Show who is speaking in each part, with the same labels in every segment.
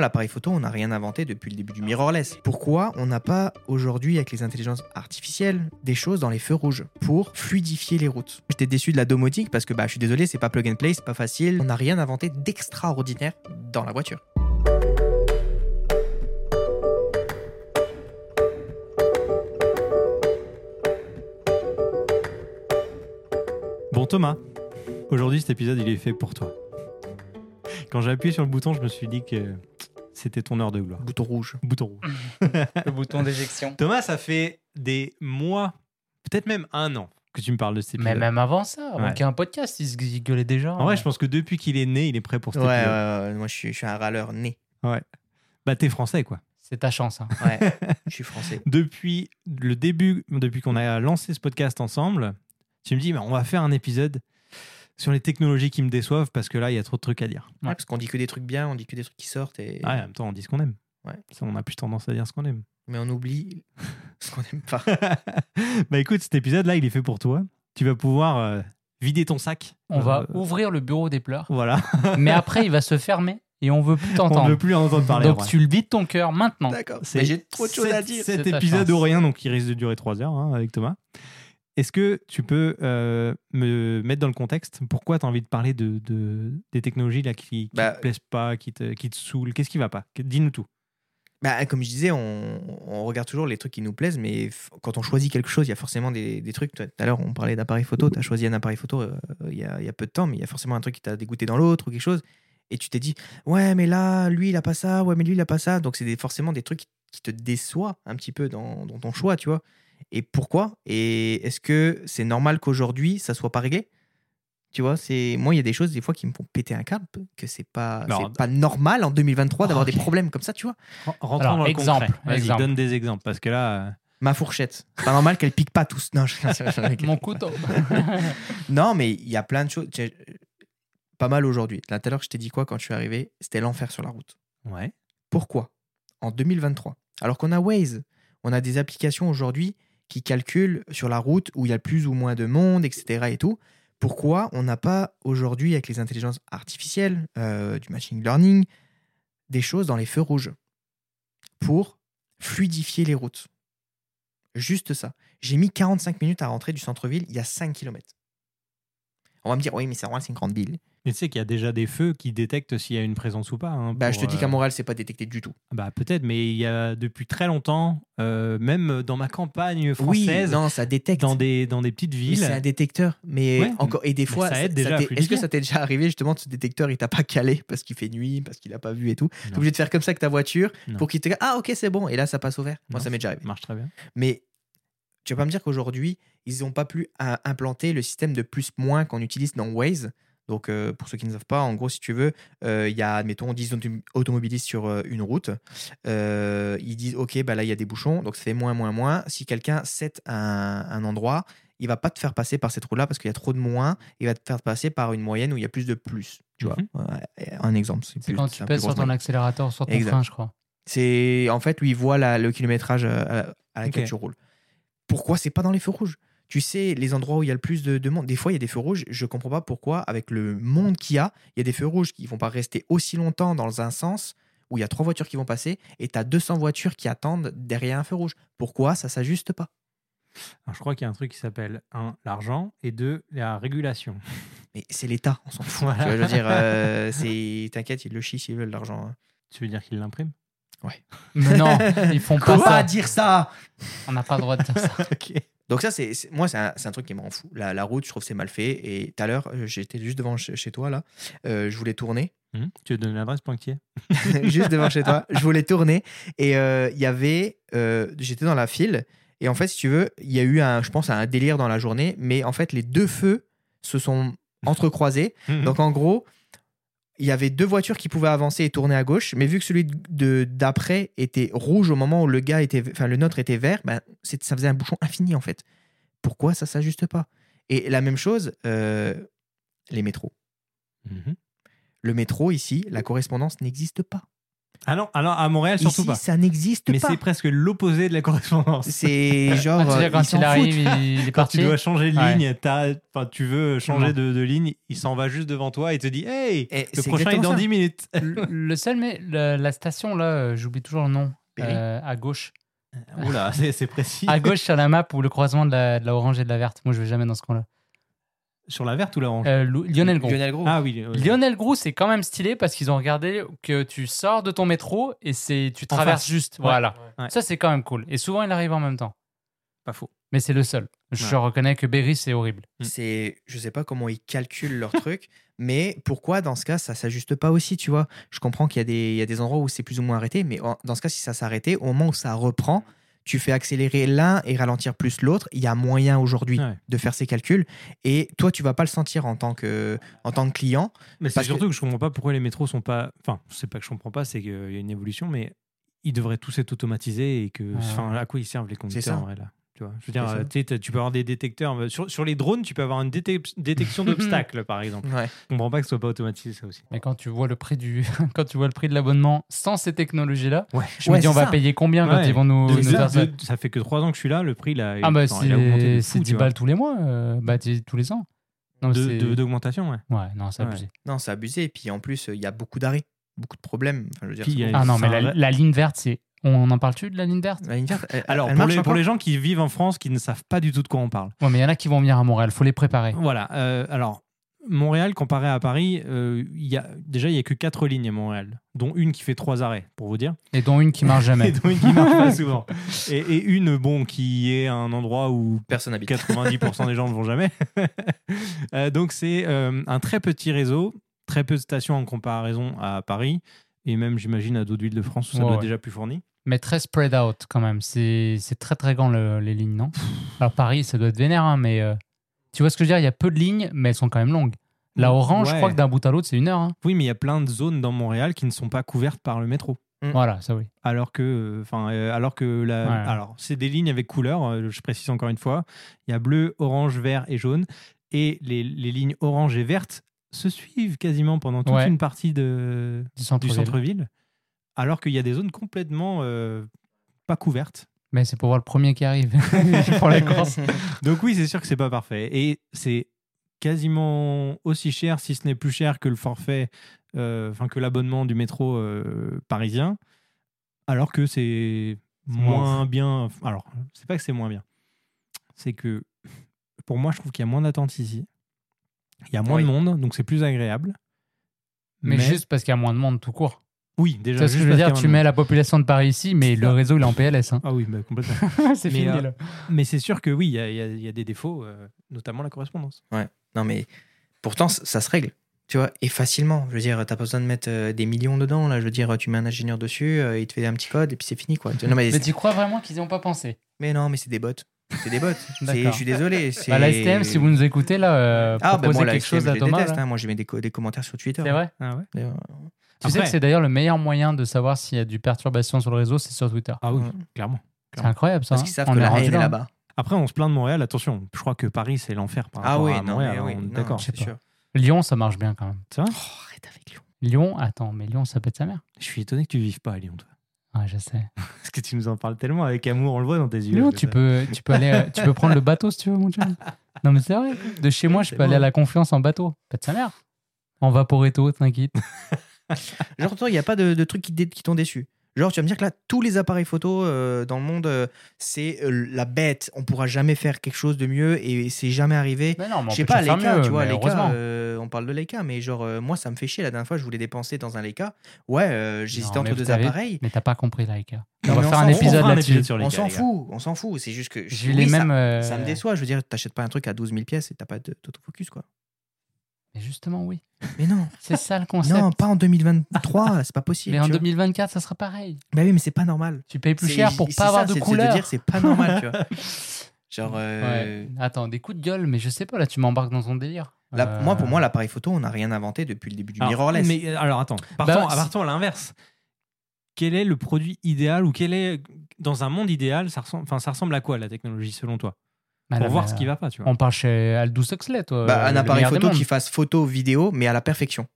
Speaker 1: L'appareil photo, on n'a rien inventé depuis le début du mirrorless. Pourquoi on n'a pas aujourd'hui, avec les intelligences artificielles, des choses dans les feux rouges pour fluidifier les routes? J'étais déçu de la domotique parce que bah, je suis désolé, c'est pas plug and play, c'est pas facile. On n'a rien inventé d'extraordinaire dans la voiture.
Speaker 2: Bon Thomas, aujourd'hui cet épisode il est fait pour toi. Quand j'ai appuyé sur le bouton, je me suis dit que c'était ton heure de gloire.
Speaker 1: Bouton rouge.
Speaker 2: Bouton rouge.
Speaker 3: le bouton d'éjection.
Speaker 2: Thomas, ça fait des mois, peut-être même un an que tu me parles de cet épisode.
Speaker 3: Mais même avant ça, avant
Speaker 2: Ouais.
Speaker 3: qu'il y ait un podcast, il se gueulait déjà.
Speaker 2: En vrai, je pense que depuis qu'il est né, il est prêt pour cet
Speaker 1: Ouais, ouais,
Speaker 2: épisode.
Speaker 1: ouais, moi je suis, je suis un râleur né.
Speaker 2: Bah t'es français quoi.
Speaker 3: C'est ta chance. hein.
Speaker 1: Ouais, je suis français.
Speaker 2: Depuis le début, depuis qu'on a lancé ce podcast ensemble, tu me dis, bah, on va faire un épisode sur les technologies qui me déçoivent parce que là, il y a trop de trucs à dire.
Speaker 1: Ouais, parce qu'on dit que des trucs bien, on dit que des trucs qui sortent, et...
Speaker 2: Ouais, en même temps, on dit ce qu'on aime.
Speaker 1: Ouais.
Speaker 2: Ça, on a plus tendance à dire ce qu'on aime.
Speaker 1: mais on oublie ce qu'on n'aime pas.
Speaker 2: bah écoute, cet épisode-là, il est fait pour toi. Tu vas pouvoir euh, vider ton sac.
Speaker 3: On va
Speaker 2: Euh,
Speaker 3: ouvrir le bureau des pleurs,
Speaker 2: Voilà.
Speaker 3: mais après, il va se fermer et on veut plus
Speaker 2: On ne
Speaker 3: t'entendre.
Speaker 2: veut plus en entendre parler.
Speaker 3: Donc tu le vides ton cœur maintenant.
Speaker 1: D'accord. J'ai trop de choses à dire.
Speaker 2: Cet épisode ou rien, donc il risque de durer trois heures hein, avec Thomas. Est-ce que tu peux euh, me mettre dans le contexte pourquoi tu as envie de parler de, de- des technologies là, qui ne
Speaker 1: Bah,
Speaker 2: te plaisent pas, qui te, qui te saoulent? Qu'est-ce qui va pas? Dis-nous tout.
Speaker 1: Bah, comme je disais, on, on regarde toujours les trucs qui nous plaisent, mais quand on choisit quelque chose, il y a forcément des, des trucs. Tout à l'heure, on parlait d'appareil photo. Tu as choisi un appareil photo euh, il y, a, il y a peu de temps, mais il y a forcément un truc qui t'a dégoûté dans l'autre ou quelque chose. Et tu t'es dit, ouais, mais là, lui, il a pas ça, ouais, mais lui, il a pas ça. Donc, c'est des- forcément des trucs qui, qui te déçoivent un petit peu dans, dans ton choix, tu vois. Et pourquoi? Et est-ce que c'est normal qu'aujourd'hui, ça soit pas réglé? Tu vois, c'est moi il y a des choses des fois qui me font péter un câble que c'est pas pas normal en 2023 d'avoir
Speaker 3: Ok.
Speaker 1: des problèmes comme ça, tu vois.
Speaker 2: Ren- Rentrons
Speaker 3: Alors,
Speaker 2: dans le
Speaker 3: exemple,
Speaker 2: concret. Vas-y, donne des exemples parce que là, euh,
Speaker 1: Ma fourchette. C'est pas normal qu'elle pique pas tous. Non, je-
Speaker 3: Mon couteau.
Speaker 1: non, mais il y a plein de choses. Pas mal aujourd'hui. Là, tout à l'heure, je t'ai dit quoi quand je suis arrivé? C'était l'enfer sur la route.
Speaker 2: ouais.
Speaker 1: Pourquoi? En 2023, alors qu'on a Waze, on a des applications aujourd'hui qui calculent sur la route où il y a plus ou moins de monde, etc. Et tout. Pourquoi on n'a pas aujourd'hui, avec les intelligences artificielles, euh, du machine learning, des choses dans les feux rouges pour fluidifier les routes? Juste ça. J'ai mis 45 minutes à rentrer du centre-ville, il y a 5 km. On va me dire, oui, mais c'est vrai, c'est une grande ville.
Speaker 2: Mais tu sais qu'il y a déjà des feux qui détectent s'il y a une présence ou pas. hein,
Speaker 1: Bah, je te dis
Speaker 2: euh,
Speaker 1: qu'à Montréal, c'est pas détecté du tout.
Speaker 2: Bah peut-être, mais il y a depuis très longtemps, euh, même dans ma campagne française,
Speaker 1: Oui, non, ça détecte.
Speaker 2: dans des dans des petites villes.
Speaker 1: C'est un détecteur. Mais
Speaker 2: Ouais,
Speaker 1: encore et des fois,
Speaker 2: ça aide déjà
Speaker 1: Est-ce que ça t'est déjà arrivé justement ce détecteur il t'a pas calé parce qu'il fait nuit, parce qu'il a pas vu et tout? T'es obligé de faire comme ça avec ta voiture
Speaker 2: Non.
Speaker 1: pour qu'il te ah ok c'est bon et là ça passe au vert. Moi
Speaker 2: Non,
Speaker 1: ça m'est déjà arrivé.
Speaker 2: marche très bien.
Speaker 1: Mais tu vas pas me dire qu'aujourd'hui ils n'ont pas pu implanter le système de plus moins qu'on utilise dans Waze. Donc euh, pour ceux qui ne savent pas, en gros si tu veux, euh, il y a admettons 10 autom- automobilistes sur euh, une route. Ils disent ok bah là il y a des bouchons donc ça fait moins moins moins. Si quelqu'un set un, un endroit, il va pas te faire passer par cette route là parce qu'il y a trop de moins. Il va te faire passer par une moyenne où il y a plus de plus. Tu vois,
Speaker 2: Mhm.
Speaker 1: Un exemple.
Speaker 3: C'est quand tu pèses sur ton accélérateur, sur ton
Speaker 1: Exact.
Speaker 3: frein, je crois.
Speaker 1: C'est en fait lui il voit la- le kilométrage à, à laquelle tu roules. Pourquoi c'est pas dans les feux rouges? Tu sais les endroits où il y a le plus de, de monde. Des fois il y a des feux rouges. Je comprends pas pourquoi avec le monde qu'il y a, il y a des feux rouges qui vont pas rester aussi longtemps dans un sens où il y a trois voitures qui vont passer et tu as 200 voitures qui attendent derrière un feu rouge. Pourquoi ça s'ajuste pas?
Speaker 2: Alors, je crois qu'il y a un truc qui s'appelle un l'argent et deux la régulation.
Speaker 1: Mais c'est l'État, on s'en fout.
Speaker 2: Voilà.
Speaker 1: Tu vois, je veux dire, euh, c'est t'inquiète, ils le chient s'ils veulent l'argent. hein.
Speaker 2: Tu veux dire qu'il l'imprime
Speaker 3: Mais non, ils font pas
Speaker 1: Quoi
Speaker 3: ça.
Speaker 1: dire ça?
Speaker 3: On n'a pas le droit de dire ça.
Speaker 1: Donc ça, c'est moi, c'est un, truc qui me rend fou. La, la route, je trouve que c'est mal fait. Et tout à l'heure, euh, j'étais juste devant chez, toi, là. Euh, je voulais tourner.
Speaker 2: Hum Tu veux donner l'adresse Pointier?
Speaker 1: Juste devant chez toi. Je voulais tourner. Et euh, il y avait... euh, j'étais dans la file. Et en fait, si tu veux, il y a eu, un, je pense, un délire dans la journée. Mais en fait, les deux feux se sont entrecroisés. Donc en gros, il y avait deux voitures qui pouvaient avancer et tourner à gauche, mais vu que celui de d'après était rouge au moment où le gars était, enfin le nôtre était vert, ben c'est- ça faisait un bouchon infini en fait. Pourquoi ça s'ajuste pas? Et la même chose, euh, les métros.
Speaker 2: Mhm.
Speaker 1: Le métro ici, la correspondance n'existe pas.
Speaker 2: Ah non, alors à Montréal, surtout
Speaker 1: Ici,
Speaker 2: pas.
Speaker 1: ça n'existe
Speaker 2: Mais
Speaker 1: pas.
Speaker 2: c'est presque l'opposé de la correspondance.
Speaker 1: C'est genre.
Speaker 3: Ah,
Speaker 1: euh,
Speaker 3: quand il arrive, il, est
Speaker 2: Quand
Speaker 3: parti.
Speaker 2: tu dois changer de
Speaker 3: Ouais.
Speaker 2: ligne, t'as- enfin, tu veux changer
Speaker 3: Non.
Speaker 2: de, de ligne, il s'en va juste devant toi et te dit Hey,
Speaker 1: Et
Speaker 2: le
Speaker 1: c'est
Speaker 2: prochain est dans
Speaker 1: ça.
Speaker 2: 10 minutes.
Speaker 3: Le, le seul, mais la, la station là, euh, j'oublie toujours le nom. Euh, à gauche.
Speaker 2: Oula, c'est c'est précis.
Speaker 3: À gauche sur la map ou le croisement de la, de la orange et de la verte. Moi, je vais jamais dans ce coin-là.
Speaker 2: Sur la verte ou la orange
Speaker 3: Euh, Lionel Gros.
Speaker 1: Lionel Gros.
Speaker 2: Ah oui. oui.
Speaker 3: Lionel Gros, c'est quand même stylé parce qu'ils ont regardé que tu sors de ton métro et c'est tu traverses juste.
Speaker 2: Ouais.
Speaker 3: Voilà.
Speaker 2: Ouais.
Speaker 3: Ça, c'est quand même cool. Et souvent, il arrive en même temps.
Speaker 2: Pas faux.
Speaker 3: Mais c'est le seul. Je
Speaker 2: Ouais.
Speaker 3: reconnais que Berry, c'est horrible.
Speaker 2: Mm.
Speaker 1: C'est, je sais pas comment ils calculent leur truc, mais pourquoi dans ce cas ça s'ajuste pas aussi, tu vois? Je comprends qu'il y a des, il y a des endroits où c'est plus ou moins arrêté, mais dans ce cas si ça s'arrêtait, au moment où ça reprend, tu fais accélérer l'un et ralentir plus l'autre. Il y a moyen aujourd'hui
Speaker 2: Ouais.
Speaker 1: de faire ces calculs, et toi tu vas pas le sentir en tant que, en tant que client.
Speaker 2: Mais c'est surtout que... je comprends pas pourquoi les métros sont pas. Enfin, c'est pas que je comprends pas, c'est qu'il y a une évolution, mais ils devraient tous être automatisés et que. Enfin, à quoi ils servent les conducteurs en vrai, là? Tu vois, je veux dire, euh, tu sais, tu peux avoir des détecteurs. Sur, sur les drones, tu peux avoir une détec- détection d'obstacles, par exemple.
Speaker 1: Ouais.
Speaker 2: Je comprends pas que ce soit pas automatisé, ça aussi.
Speaker 3: Mais quand tu vois le prix du, quand tu vois le prix de l'abonnement sans ces technologies-là,
Speaker 2: Ouais.
Speaker 3: je me dis on va payer combien quand ils vont nous,
Speaker 2: De-
Speaker 3: nous faire ça
Speaker 2: de- ça fait que 3 ans que je suis là, le prix là,
Speaker 3: Ah bah
Speaker 2: enfin, il a augmenté de
Speaker 3: c'est
Speaker 2: fou,
Speaker 3: c'est
Speaker 2: tu
Speaker 3: 10
Speaker 2: vois.
Speaker 3: balles tous les mois, euh, bah c'est tous les ans. Non, mais
Speaker 2: De- D'augmentation, ouais.
Speaker 3: Ouais, non, c'est
Speaker 2: Ouais.
Speaker 3: abusé.
Speaker 1: Non, c'est abusé. Et puis en plus, il y a beaucoup d'arrêts, beaucoup de problèmes. Enfin, je veux dire,
Speaker 2: il
Speaker 1: beaucoup.
Speaker 3: Ah non, mais la, ligne verte, c'est. On en parle-tu de la ligne verte?
Speaker 1: La ligne verte, elle-
Speaker 2: Alors,
Speaker 1: elle
Speaker 2: pour les, pour les gens qui vivent en France, qui ne savent pas du tout de quoi on parle.
Speaker 3: Ouais, mais il y en a qui vont venir à Montréal, faut les préparer.
Speaker 2: Voilà. euh, alors, Montréal, comparé à Paris, euh, il y a, déjà, il n'y a que 4 lignes à Montréal, dont une qui fait 3 arrêts, pour vous dire.
Speaker 3: Et dont une qui marche
Speaker 2: Et
Speaker 3: jamais.
Speaker 2: dont une qui marche pas souvent. Et, et une, bon, qui est un endroit où
Speaker 1: Personne habite.
Speaker 2: 90% des gens ne vont jamais. Euh, donc, c'est euh, un très petit réseau, très peu de stations en comparaison à Paris, et même, j'imagine, à d'autres villes de France où ça
Speaker 3: Ouais,
Speaker 2: doit
Speaker 3: ouais.
Speaker 2: déjà plus fourni.
Speaker 3: mais très spread out quand même. C'est c'est très très grand le- les lignes, non? Alors Paris, ça doit être vénère, hein, mais euh, tu vois ce que je veux dire? Il y a peu de lignes, mais elles sont quand même longues. La orange, je crois que d'un bout à l'autre, c'est une heure. hein.
Speaker 2: Oui, mais il y a plein de zones dans Montréal qui ne sont pas couvertes par le métro.
Speaker 1: Mm.
Speaker 3: Voilà, ça oui.
Speaker 2: Alors que, enfin, euh, alors que la,
Speaker 3: Ouais.
Speaker 2: alors c'est des lignes avec couleur. euh, je précise encore une fois, il y a bleu, orange, vert et jaune, et les, les lignes orange et vertes se suivent quasiment pendant toute
Speaker 3: Ouais.
Speaker 2: une partie de,
Speaker 3: Du centre-ville.
Speaker 2: alors qu'il y a des zones complètement euh, pas couvertes.
Speaker 3: Mais c'est pour voir le premier qui arrive pour la course.
Speaker 2: Donc oui, c'est sûr que c'est pas parfait, et c'est quasiment aussi cher, si ce n'est plus cher que le forfait, euh, enfin que l'abonnement du métro euh, parisien, alors que c'est
Speaker 3: moins
Speaker 2: moins bien. Alors, c'est pas que c'est moins bien, c'est que pour moi, je trouve qu'il y a moins d'attente ici. Il y a moins
Speaker 1: Oui.
Speaker 2: de monde, donc c'est plus agréable.
Speaker 3: Mais, juste parce qu'il y a moins de monde tout court.
Speaker 2: oui, déjà.
Speaker 3: vois ce que je veux dire Tu mets la population de Paris ici, mais le réseau il est en PLS. hein.
Speaker 2: Ah oui, bah, complètement.
Speaker 3: c'est fini
Speaker 2: euh,
Speaker 3: là.
Speaker 2: Mais c'est sûr que oui, il y, a- y y des défauts, euh, notamment la correspondance.
Speaker 1: Non, mais pourtant, ça se règle. Tu vois, et facilement. Je veux dire, t'as pas besoin de mettre euh, des millions dedans. Là, je veux dire, tu mets un ingénieur dessus, euh, il te fait un petit code et puis c'est fini, quoi. Non, mais,
Speaker 3: Mais tu crois vraiment qu'ils n'y ont pas pensé?
Speaker 1: Mais non, mais c'est des bots. C'est des bots. Je suis désolé.
Speaker 3: bah, La STM, si vous nous écoutez là, euh,
Speaker 1: Ah, bah
Speaker 3: proposez
Speaker 1: moi, la
Speaker 3: quelque
Speaker 1: STM,
Speaker 3: chose à Thomas.
Speaker 1: déteste. hein. Moi, j'ai mis des, co- des commentaires sur Twitter.
Speaker 3: C'est vrai
Speaker 2: Ah ouais
Speaker 3: Tu sais que c'est d'ailleurs le meilleur moyen de savoir s'il y a du perturbation sur le réseau, c'est sur Twitter.
Speaker 2: Ah oui,
Speaker 1: Ouais.
Speaker 2: clairement.
Speaker 3: C'est incroyable ça.
Speaker 1: Parce
Speaker 3: hein.
Speaker 1: qu'ils savent
Speaker 3: On
Speaker 1: que la haine est
Speaker 3: là.
Speaker 1: là-bas.
Speaker 2: Après, on se plaint de Montréal, attention. Je crois que Paris, c'est l'enfer par
Speaker 1: Ah
Speaker 2: rapport
Speaker 1: oui,
Speaker 2: à
Speaker 1: non,
Speaker 2: Montréal.
Speaker 1: mais oui.
Speaker 2: on est
Speaker 1: non,
Speaker 2: D'accord.
Speaker 1: c'est sûr.
Speaker 3: Lyon, ça marche bien quand même.
Speaker 1: Oh, arrête avec Lyon.
Speaker 3: Lyon, attends, mais Lyon, ça pète sa mère.
Speaker 2: Je suis étonné que tu vives pas à Lyon, toi.
Speaker 3: Ouais, je sais.
Speaker 2: Parce que tu nous en parles tellement avec amour, on le voit dans tes yeux. Que
Speaker 3: tu
Speaker 2: ça-
Speaker 3: peux, tu peux aller, euh, tu peux prendre le bateau si tu veux, mon Dieu. Non, mais c'est vrai. De chez moi, je peux aller à la Confiance en bateau. Pète sa mère. En vaporetto, t'inquiète.
Speaker 1: Genre, toi, il n'y a pas de, de trucs qui, qui t'ont déçu? Genre, tu vas me dire que là, tous les appareils photo euh, dans le monde, euh, c'est euh, la bête. On pourra jamais faire quelque chose de mieux et c'est jamais arrivé.
Speaker 3: Mais non, mais on
Speaker 1: Je sais pas, Leica,
Speaker 3: mieux,
Speaker 1: tu vois, Leica, on parle de Leica, mais genre, moi, ça me fait chier. La dernière fois, je voulais dépenser dans un Leica. Ouais, j'hésitais entre deux appareires.
Speaker 3: Mais t'as pas compris.
Speaker 1: Non,
Speaker 3: On va
Speaker 1: on
Speaker 3: faire un épisode là-dessus.
Speaker 2: épisode sur les
Speaker 1: On s'en fout, on s'en fout. C'est juste que. Oui,
Speaker 3: les
Speaker 1: ça-
Speaker 3: mêmes. euh,
Speaker 1: Ça me déçoit. Je veux dire, t'achètes pas un truc à 12 000 pièces et t'as pas d'autofocus, quoi.
Speaker 3: Mais justement, oui.
Speaker 1: Mais non,
Speaker 3: C'est ça le concept.
Speaker 1: non, pas en 2023, c'est pas possible.
Speaker 3: mais en
Speaker 1: tu vois.
Speaker 3: 2024, ça sera pareil.
Speaker 1: Bah oui, mais c'est pas normal.
Speaker 3: Tu payes plus cher pour pas avoir
Speaker 1: ça,
Speaker 3: de
Speaker 1: c'est- dire, c'est pas normal, tu vois. Genre, euh,
Speaker 3: Ouais. Attends, des coups de gueule, mais je sais pas, là, tu m'embarques dans ton délire.
Speaker 1: là,
Speaker 3: Euh,
Speaker 1: moi, pour moi, l'appareil photo, on n'a rien inventé depuis le début du
Speaker 2: Alors,
Speaker 1: mirrorless.
Speaker 2: Mais euh, alors attends, partons,
Speaker 3: Bah,
Speaker 2: ah, partons à l'inverse. Quel est le produit idéal ou quel est dans un monde idéal, ça ressemble, enfin ça ressemble à quoi la technologie selon toi?
Speaker 3: Bah
Speaker 2: Pour
Speaker 3: non,
Speaker 2: voir ce qui va pas, tu
Speaker 3: euh,
Speaker 2: vois.
Speaker 3: On parle chez Aldous Huxley, toi.
Speaker 1: Bah, un appareil photo qui fasse photo, vidéo, mais à la perfection.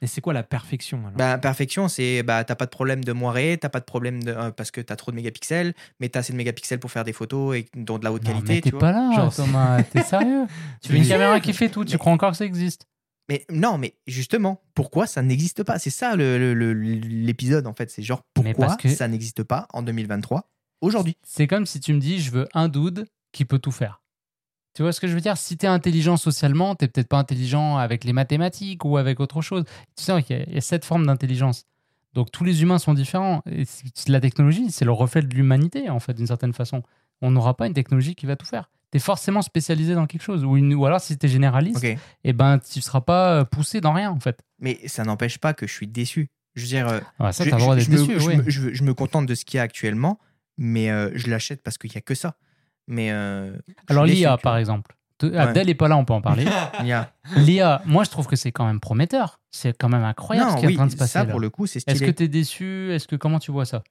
Speaker 2: Et c'est quoi la perfection alors?
Speaker 1: Bah, perfection, c'est bah, t'as pas de problème de moiré, t'as pas de problème de, euh, parce que t'as trop de mégapixels, mais t'as assez de mégapixels pour faire des photos et dont de la haute
Speaker 3: Non,
Speaker 1: qualité.
Speaker 3: mais t'es
Speaker 1: tu vois.
Speaker 3: pas là,
Speaker 2: Genre,
Speaker 3: Thomas. T'es sérieux? Tu veux une caméra qui fait tout Tu
Speaker 1: Mais-
Speaker 3: crois encore que ça existe?
Speaker 1: Mais non, mais justement, pourquoi ça n'existe pas? C'est ça le- le- le- l'épisode en fait. C'est genre pourquoi
Speaker 3: que-
Speaker 1: ça n'existe pas en 2023 aujourd'hui.
Speaker 3: C'est comme si tu me dis, je veux un dude qui peut tout faire. Tu vois ce que je veux dire? Si t'es intelligent socialement, t'es peut-être pas intelligent avec les mathématiques ou avec autre chose. Tu sais qu'il y a- il y a cette forme d'intelligence. Donc tous les humains sont différents. Et la technologie, c'est le reflet de l'humanité, en fait, d'une certaine façon. On n'aura pas une technologie qui va tout faire. T'es forcément spécialisé dans quelque chose. Ou, une- ou alors, si t'es généraliste,
Speaker 1: Ok.
Speaker 3: eh ben, tu seras pas poussé dans rien, en fait.
Speaker 1: Mais ça n'empêche pas que je suis déçu. Je veux dire, euh,
Speaker 3: Ah, ça,
Speaker 1: je, je- je me-
Speaker 3: déçu,
Speaker 1: je
Speaker 3: oui.
Speaker 1: me, je- je me contente de ce qu'il y a actuellement, mais euh, je l'achète parce qu'il y a que ça. Mais euh,
Speaker 3: Alors l'IA, par exemple. Abdel est pas là, on peut en parler.
Speaker 1: L'IA.
Speaker 3: L'IA, moi, je trouve que c'est quand même prometteur. C'est quand même incroyable ce qui est en train de se passer.
Speaker 1: ça
Speaker 3: là.
Speaker 1: pour le coup, c'est
Speaker 3: Est-ce
Speaker 1: stylé.
Speaker 3: que tu es déçu? Est-ce que comment tu vois ça?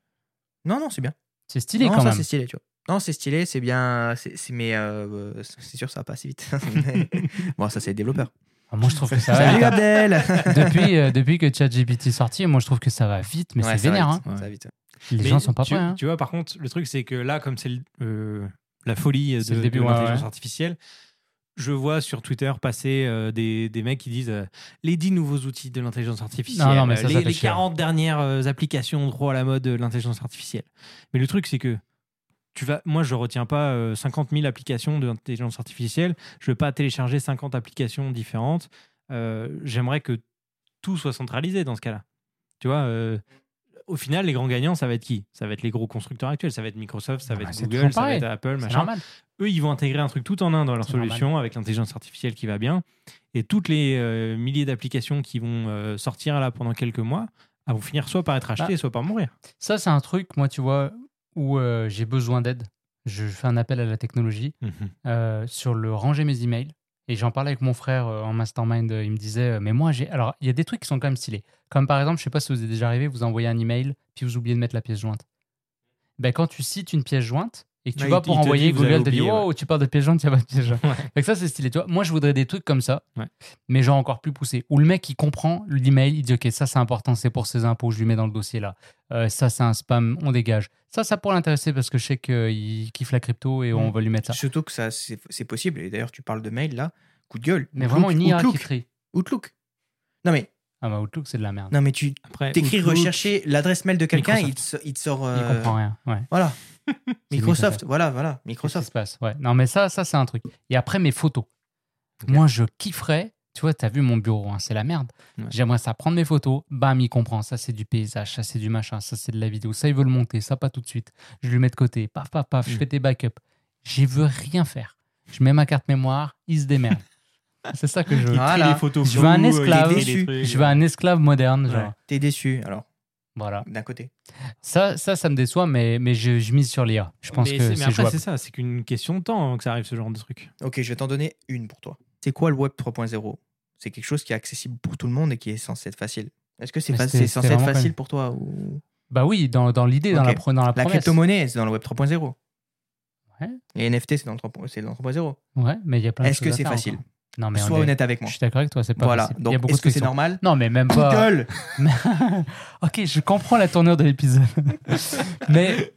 Speaker 1: Non, non, c'est bien.
Speaker 3: C'est stylé
Speaker 1: non,
Speaker 3: quand
Speaker 1: ça
Speaker 3: même.
Speaker 1: c'est stylé, tu vois. Non, c'est stylé, c'est bien, c'est c'est- mais euh, c'est sûr ça va pas assez vite. bon, ça c'est les développeurs.
Speaker 3: Ah, Moi, je trouve que ça va
Speaker 1: Salut
Speaker 3: vite. hein.
Speaker 1: Abdel.
Speaker 3: depuis, euh, depuis que ChatGPT est sorti, moi, je trouve que ça va vite, mais
Speaker 1: Ouais,
Speaker 3: c'est vénère.
Speaker 1: vite,
Speaker 3: hein.
Speaker 1: ça va vite.
Speaker 3: Les
Speaker 2: Mais
Speaker 3: gens sont pas
Speaker 2: tu,
Speaker 3: prêts. hein.
Speaker 2: Tu vois, par contre, le truc, c'est que là, comme c'est le- euh, la folie de, de l'intelligence
Speaker 3: ouais.
Speaker 2: artificielle, je vois sur Twitter passer euh, des, des mecs qui disent euh, les 10 nouveaux outils de l'intelligence artificielle,
Speaker 3: Non, non, mais ça, ça
Speaker 2: les,
Speaker 3: chier.
Speaker 2: 40 dernières euh, applications trop à la mode de l'intelligence artificielle. Mais le truc, c'est que tu vas, moi, je retiens pas euh, 50 000 applications de l'intelligence artificielle. Je ne veux pas télécharger 50 applications différentes. Euh, J'aimerais que tout soit centralisé dans ce cas-là. Tu vois, euh, au final, les grands gagnants, ça va être qui? Ça va être les gros constructeurs actuels. Ça va être Microsoft, ça va être Google, ça va être Apple, machin.
Speaker 3: normal.
Speaker 2: Eux, ils vont intégrer un truc tout en un dans leur solution avec l'intelligence artificielle qui va bien. Et toutes les euh, milliers d'applications qui vont euh, sortir là pendant quelques mois elles vont finir soit par être achetées,
Speaker 3: Bah.
Speaker 2: soit par mourir.
Speaker 3: Ça, c'est un truc, moi, tu vois, où euh, j'ai besoin d'aide. Je fais un appel à la technologie euh, sur le ranger mes emails. Et j'en parlais avec mon frère euh, en mastermind. euh, il me disait, euh, mais moi, j'ai. Alors, il y a des trucs qui sont quand même stylés. Comme par exemple, je sais pas si vous êtes déjà arrivé, vous envoyez un email, puis vous oubliez de mettre la pièce jointe. Ben, quand tu cites une pièce jointe et que tu
Speaker 2: Ouais,
Speaker 3: vas
Speaker 2: il-
Speaker 3: pour
Speaker 2: il
Speaker 3: envoyer, Google te dit,
Speaker 2: oublié,
Speaker 3: oh, tu parles de il n'y a pas de jointe.
Speaker 2: Ouais.
Speaker 3: Ça, c'est stylé. Tu vois, moi, je voudrais des trucs comme ça,
Speaker 2: Ouais.
Speaker 3: mais genre encore plus poussé. Où le mec, il comprend l'email, il dit, OK, ça, c'est important, c'est pour ses impôts, je lui mets dans le dossier là. Euh, ça, c'est un spam, on dégage. Ça, ça pourrait l'intéresser parce que je sais qu'il kiffe la crypto et on
Speaker 1: Mm.
Speaker 3: va lui mettre ça.
Speaker 1: Surtout que ça c'est possible. Et d'ailleurs, tu parles de mail là, coup de gueule.
Speaker 3: Mais
Speaker 1: Outlook,
Speaker 3: vraiment une IA qui
Speaker 1: Outlook,
Speaker 3: trie.
Speaker 1: Outlook. Non mais
Speaker 3: Ah bah Outlook, c'est de la merde.
Speaker 1: non mais tu t'écris rechercher l'adresse mail de quelqu'un, il, te, so- il te sort.
Speaker 3: Il
Speaker 1: euh,
Speaker 3: comprend rien. Ouais.
Speaker 1: Voilà. Microsoft, voilà, voilà,
Speaker 3: Qu'est-ce qui
Speaker 1: Microsoft.
Speaker 3: se passe Ouais. Non, mais ça, ça c'est un truc. Et après, mes photos. Moi, je kifferais. Tu vois, t'as vu mon bureau, hein, c'est la merde.
Speaker 2: Ouais.
Speaker 3: J'aimerais ça prendre mes photos. Bam, il comprend. Ça, c'est du paysage. Ça, c'est du machin. Ça, c'est de la vidéo. Ça, il veut le monter. Ça, pas tout de suite. Je lui mets de côté. Paf, paf, paf. Je
Speaker 2: Mm.
Speaker 3: fais des backups. Je veux rien faire. Je mets ma carte mémoire. Il se démerde. c'est ça que je veux.
Speaker 1: Voilà.
Speaker 2: les photos
Speaker 3: Je veux un
Speaker 2: il
Speaker 3: esclave. Je veux un esclave moderne.
Speaker 2: Ouais.
Speaker 1: T'es déçu, alors,
Speaker 3: Voilà.
Speaker 1: d'un côté.
Speaker 3: Ça, ça, ça me déçoit, mais, mais je, je mise sur l'IA. Je pense
Speaker 2: mais
Speaker 3: que
Speaker 2: c'est- mais
Speaker 3: c'est
Speaker 2: après,
Speaker 3: jouable.
Speaker 2: c'est ça, c'est qu'une question de temps hein, que ça arrive ce genre de truc.
Speaker 1: Ok, je vais t'en donner une pour toi. C'est quoi le Web 3.0 C'est quelque chose qui est accessible pour tout le monde et qui est censé être facile. Est-ce que c'est
Speaker 3: Mais
Speaker 1: fa-
Speaker 3: c'est-
Speaker 1: c'est
Speaker 3: c'est
Speaker 1: censé être facile pour toi ou...
Speaker 3: Bah oui, dans, dans l'idée, dans, la, pro- dans la
Speaker 1: La crypto-monnaie, c'est dans le Web 3.0.
Speaker 3: Ouais.
Speaker 1: Les NFT, c'est dans le 3.0. c'est dans le 3.0.
Speaker 3: Ouais, mais il y a plein de
Speaker 1: Est-ce que c'est
Speaker 3: faire
Speaker 1: facile?
Speaker 3: encore. Non, mais
Speaker 1: Sois
Speaker 3: est-
Speaker 1: honnête avec moi.
Speaker 3: Je suis d'accord avec toi, c'est pas
Speaker 1: Voilà.
Speaker 3: possible.
Speaker 1: Donc,
Speaker 3: il y a beaucoup
Speaker 1: est-ce
Speaker 3: de
Speaker 1: que c'est normal
Speaker 3: Non, mais même pas.
Speaker 1: Google
Speaker 3: ok, je comprends la tournure de l'épisode. mais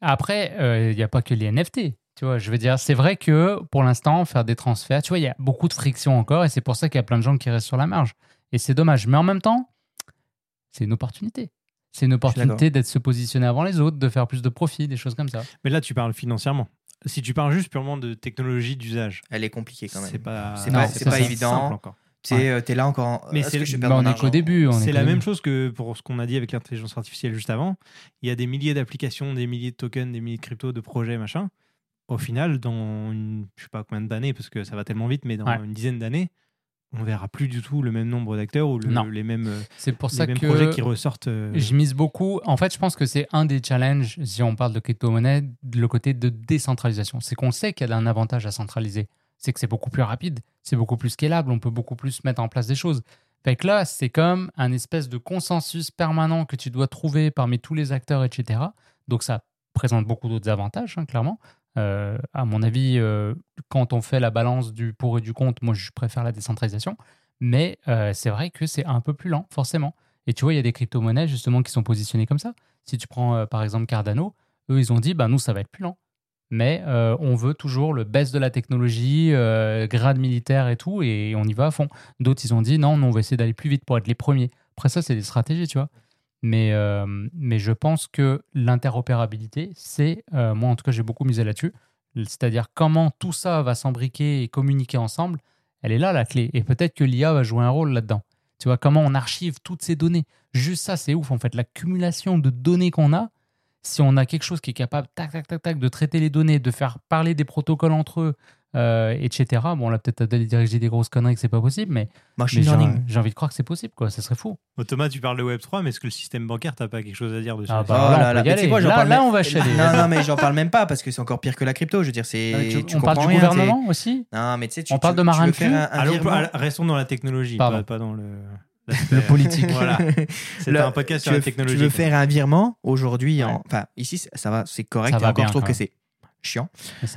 Speaker 3: après, euh, il n'y a pas que les NFT. Tu vois, je veux dire, c'est vrai que pour l'instant, faire des transferts, tu vois, il y a beaucoup de friction encore et c'est pour ça qu'il y a plein de gens qui restent sur la marge. Et c'est dommage. Mais en même temps, c'est une opportunité. C'est une opportunité d'être se positionner avant les autres, de faire plus de profit, des choses comme ça.
Speaker 2: Mais là, tu parles financièrement. Si tu parles juste purement de technologie d'usage,
Speaker 1: Elle est compliquée quand même.
Speaker 2: c'est pas,
Speaker 1: C'est
Speaker 3: pas-
Speaker 1: évident. Tu sais, euh, t'es là encore. En...
Speaker 2: Mais c'est-
Speaker 1: vais
Speaker 3: Bah, on est qu'au début.
Speaker 2: C'est la
Speaker 3: début.
Speaker 2: même chose que pour ce qu'on a dit avec l'intelligence artificielle juste avant. Il y a des milliers d'applications, des milliers de tokens, des milliers de cryptos, de projets, machin. Au final, dans une, je sais pas combien d'années, parce que ça va tellement vite, mais dans
Speaker 3: Ouais.
Speaker 2: une dizaine d'années, on verra plus du tout le même nombre d'acteurs ou le- les mêmes, euh,
Speaker 3: C'est pour
Speaker 2: les
Speaker 3: ça
Speaker 2: mêmes
Speaker 3: que
Speaker 2: projets qui ressortent. euh,
Speaker 3: Je mise beaucoup. En fait, je pense que c'est un des challenges, si on parle de crypto-monnaie, le côté de décentralisation. C'est qu'on sait qu'il y a un avantage à centraliser. C'est que c'est beaucoup plus rapide, c'est beaucoup plus scalable, on peut beaucoup plus mettre en place des choses. Fait que là, c'est comme un espèce de consensus permanent que tu dois trouver parmi tous les acteurs, etc. Donc ça présente beaucoup d'autres avantages, hein, clairement. Euh, à mon avis, euh, quand on fait la balance du pour et du contre, moi, je préfère la décentralisation. Mais euh, c'est vrai que c'est un peu plus lent, forcément. Et tu vois, il y a des crypto-monnaies justement qui sont positionnées comme ça. Si tu prends par exemple Cardano, eux, ils ont dit, bah, nous, ça va être plus lent. Mais on veut toujours le baisse de la technologie, grade militaire et tout, et on y va à fond. D'autres, ils ont dit, non, non, on va essayer d'aller plus vite pour être les premiers. Après ça, c'est des stratégies, tu vois. Mais, euh, mais je pense que l'interopérabilité, c'est, euh, moi en tout cas, j'ai beaucoup misé là-dessus. C'est-à-dire comment tout ça va s'embriquer et communiquer ensemble, elle est là la clé. Et peut-être que l'IA va jouer un rôle là-dedans. Tu vois, comment on archive toutes ces données. Juste ça, c'est ouf en fait. L'accumulation de données qu'on a, si on a quelque chose qui est capable, tac, tac, tac, tac, de traiter les données, de faire parler des protocoles entre eux, euh, etc. Bon, là, peut-être d'aller diriger des grosses conneries que c'est pas possible, mais,
Speaker 1: Machine
Speaker 3: mais j'ai
Speaker 1: learning.
Speaker 3: j'ai envie de croire que c'est possible, quoi. Ça serait fou.
Speaker 2: Bon, Thomas, tu parles de Web3, mais est-ce que le système bancaire, t'as pas quelque chose à dire dessus?
Speaker 3: Ah
Speaker 1: Oh
Speaker 3: bah, là, on
Speaker 1: là là, quoi, j'en
Speaker 3: Là-
Speaker 1: parle
Speaker 3: là,
Speaker 1: même-
Speaker 3: on va chialer.
Speaker 1: Non, non, mais j'en parle même pas parce que c'est encore pire que la crypto. Je veux dire, c'est.
Speaker 3: Euh, tu-
Speaker 1: tu
Speaker 3: on parle
Speaker 1: comprends
Speaker 3: du
Speaker 1: rien,
Speaker 3: gouvernement aussi?
Speaker 1: Non, mais tu sais, tu
Speaker 3: On parle de marin
Speaker 2: restons dans la technologie, pas, pas dans le.
Speaker 3: Le politique.
Speaker 2: Voilà. C'est
Speaker 1: Le-
Speaker 2: un podcast
Speaker 1: tu
Speaker 2: sur la
Speaker 1: veux,
Speaker 2: technologie.
Speaker 1: tu veux
Speaker 2: quoi.
Speaker 1: faire un virement aujourd'hui, en- enfin ici ça- va, c'est correct.
Speaker 3: Ça
Speaker 1: et
Speaker 3: va
Speaker 1: encore
Speaker 3: bien,
Speaker 1: je trouve que c'est chiant.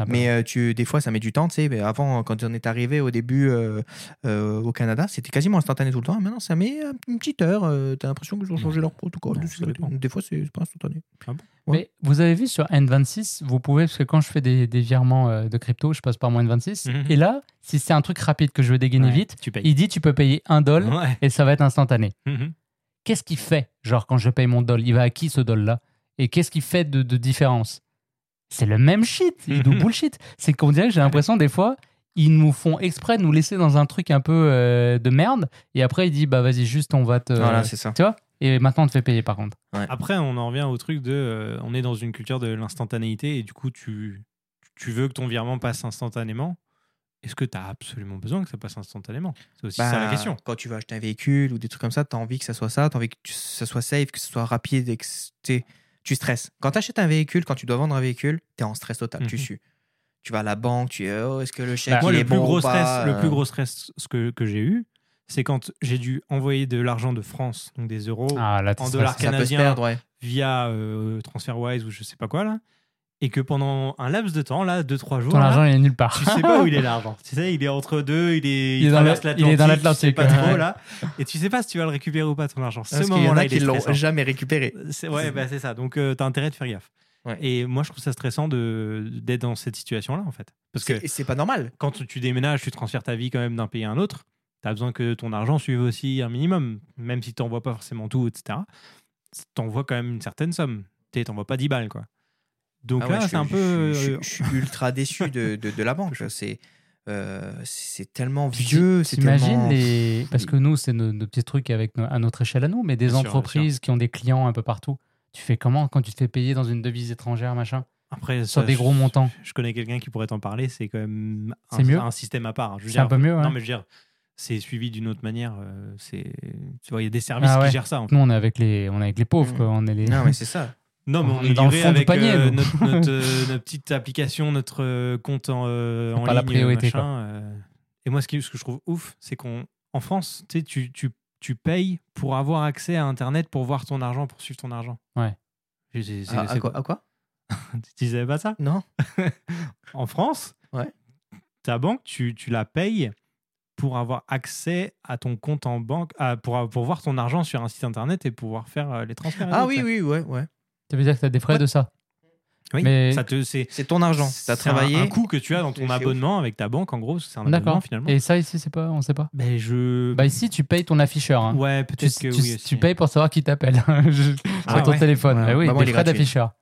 Speaker 3: Mais
Speaker 1: euh, tu, des fois, ça met du temps. Tu sais, mais avant, quand on est arrivé au début euh, euh, au Canada, c'était quasiment instantané tout le temps. Et maintenant, ça met une petite heure. euh, T'as l'impression qu'ils ont changé leur protocole.
Speaker 2: Non,
Speaker 1: des fois, c'est pas instantané.
Speaker 3: Mais vous avez vu sur N26, vous pouvez, parce que quand je fais des, des virements de crypto, je passe par mon N26.
Speaker 2: Mhm.
Speaker 3: Et là, si c'est un truc rapide que je veux dégainer
Speaker 2: Ouais,
Speaker 3: vite,
Speaker 2: Tu payes.
Speaker 3: il dit tu peux payer un doll
Speaker 2: Ouais.
Speaker 3: et ça va être instantané.
Speaker 2: Mhm.
Speaker 3: Qu'est-ce qu'il fait, genre, quand je paye mon doll Il va à qui ce doll-là Et qu'est-ce qu'il fait de, de différence? C'est le même shit. Il nous bullshit. C'est qu'on dirait que j'ai l'impression, des fois, ils nous font exprès de nous laisser dans un truc un peu euh, de merde. Et après, il dit, bah vas-y, juste, on va te.
Speaker 1: Voilà, c'est ça.
Speaker 3: tu vois? Et maintenant, on te fait payer, par contre.
Speaker 2: Après, on en revient au truc de. euh, on est dans une culture de l'instantanéité et du coup, tu, tu veux que ton virement passe instantanément. Est-ce que tu as absolument besoin que ça passe instantanément? C'est aussi ça la
Speaker 1: Bah,
Speaker 2: question.
Speaker 1: Quand tu vas acheter un véhicule ou des trucs comme ça, tu as envie que ça soit ça, tu as envie que tu- ça soit safe, que ce soit rapide et que c- t'sais, tu stresses. Quand tu achètes un véhicule, quand tu dois vendre un véhicule, tu es en stress total, tu
Speaker 2: Mhm.
Speaker 1: sues. Tu vas à la banque, tu es oh, est-ce que le chèque
Speaker 3: Bah,
Speaker 1: il
Speaker 2: Moi,
Speaker 1: est
Speaker 2: le plus,
Speaker 1: bon
Speaker 2: gros
Speaker 1: ou
Speaker 2: stress,
Speaker 1: pas
Speaker 2: le
Speaker 1: euh,
Speaker 2: plus gros stress ce que, que j'ai eu, c'est quand j'ai dû envoyer de l'argent de France, donc des euros,
Speaker 3: Ah, là,
Speaker 2: en dollars canadiens
Speaker 1: ouais.
Speaker 2: via euh, TransferWise ou je sais pas quoi, là. Et que pendant un laps de temps, là, 2-3 jours,
Speaker 3: Ton
Speaker 2: là,
Speaker 3: argent, il est nulle part.
Speaker 2: tu sais pas où il est l'argent. Tu sais, il est entre deux, il est,
Speaker 3: Il est dans
Speaker 2: traverse l'Atlantique,
Speaker 3: il est dans
Speaker 2: tu sais
Speaker 3: l'Atlantique,
Speaker 2: pas trop
Speaker 3: ouais.
Speaker 2: là, et tu sais pas si tu vas le récupérer ou pas ton argent. Ce
Speaker 1: Parce qu'il y en
Speaker 2: moment-là,
Speaker 1: a
Speaker 2: il
Speaker 1: qui l'ont jamais récupéré.
Speaker 2: C'est- Ouais, bah, c'est ça. Donc, tu t'as intérêt de faire gaffe.
Speaker 1: Ouais.
Speaker 2: Et moi, je trouve ça stressant de d'être dans cette situation-là, en fait, parce que
Speaker 1: C'est c'est pas normal.
Speaker 2: quand tu- tu déménages, tu transfères ta vie quand même d'un pays à un autre. Tu as besoin que ton argent suive aussi un minimum, même si tu n'envoies pas forcément tout, etc. Tu envoies quand même une certaine somme. Tu n'envoies pas 10 balles, quoi. Donc
Speaker 1: Ah ouais,
Speaker 2: là, c'est un peu.
Speaker 1: Je, suis-
Speaker 2: euh,
Speaker 1: je suis ultra déçu de, de, de la banque. C'est euh, c'est tellement vieux. c'est
Speaker 3: T'imagines
Speaker 1: tellement-
Speaker 3: les. Parce que nous, c'est nos, nos petits trucs avec no- à notre échelle à nous, mais des
Speaker 2: Bien sûr,
Speaker 3: entreprises qui ont des clients un peu partout. Tu fais comment quand tu te fais payer dans une devise étrangère, machin?
Speaker 2: Après,
Speaker 3: Sur
Speaker 2: ça,
Speaker 3: des
Speaker 2: je-
Speaker 3: gros montants.
Speaker 2: Je connais quelqu'un qui pourrait t'en parler. C'est quand même un,
Speaker 3: mieux?
Speaker 2: un système à part. Veux
Speaker 3: C'est un peu mieux, ouais.
Speaker 2: Non, mais je veux dire, c'est suivi d'une autre manière. euh, C'est, tu vois, il y a des services
Speaker 3: Ah ouais.
Speaker 2: qui gèrent ça. en fait.
Speaker 3: Nous, on est avec les, on est avec les pauvres, quoi. On est les...
Speaker 1: Non, mais c'est ça.
Speaker 2: Non, mais
Speaker 3: On
Speaker 2: on,
Speaker 3: est dans le du
Speaker 2: avec
Speaker 3: panier,
Speaker 2: euh,
Speaker 3: nous.
Speaker 2: notre, notre, euh, notre petite application, notre euh, compte en, euh,
Speaker 3: pas la
Speaker 2: ligne,
Speaker 3: priorité,
Speaker 2: machin,
Speaker 3: quoi.
Speaker 2: euh. Et moi, ce, qui, ce que je trouve ouf, c'est qu'en en France, tu, sais, tu, tu, tu payes pour avoir accès à Internet pour voir ton argent, pour suivre ton argent.
Speaker 3: Ouais.
Speaker 2: C'est- c'est- c'est-
Speaker 1: Ah, à, quoi, à quoi?
Speaker 2: Tu savais pas ça?
Speaker 1: Non
Speaker 2: En France,
Speaker 1: Ouais.
Speaker 2: ta banque, tu, tu la payes pour avoir accès à ton compte en banque, à- pour, pour voir ton argent sur un site internet et pouvoir faire euh, les transferts.
Speaker 1: Ah oui, oui, ouais, ouais.
Speaker 3: Ça veut dire que tu as des frais
Speaker 1: Ouais.
Speaker 3: de ça.
Speaker 2: Oui,
Speaker 3: Mais-
Speaker 2: ça te, c'est,
Speaker 1: C'est ton argent. Tu as
Speaker 2: c'est un-
Speaker 1: travaillé.
Speaker 2: Un, coût que tu as dans ton abonnement avec ta banque, en gros, c'est un abonnement
Speaker 3: D'accord.
Speaker 2: finalement.
Speaker 3: Et ça, ici, c'est pas, on sait pas.
Speaker 2: Ben, je.
Speaker 3: Bah, ici, tu payes ton afficheur. hein.
Speaker 2: ouais,
Speaker 3: Tu,
Speaker 2: peut-être que
Speaker 3: tu-
Speaker 2: oui.
Speaker 3: tu
Speaker 2: aussi.
Speaker 3: payes pour savoir qui t'appelle Je-
Speaker 2: Ah
Speaker 3: sur ton
Speaker 2: ouais.
Speaker 3: téléphone.
Speaker 1: Ouais.
Speaker 3: Ah oui,
Speaker 1: Bah,
Speaker 3: des frais
Speaker 1: gratuit.
Speaker 3: d'afficheur.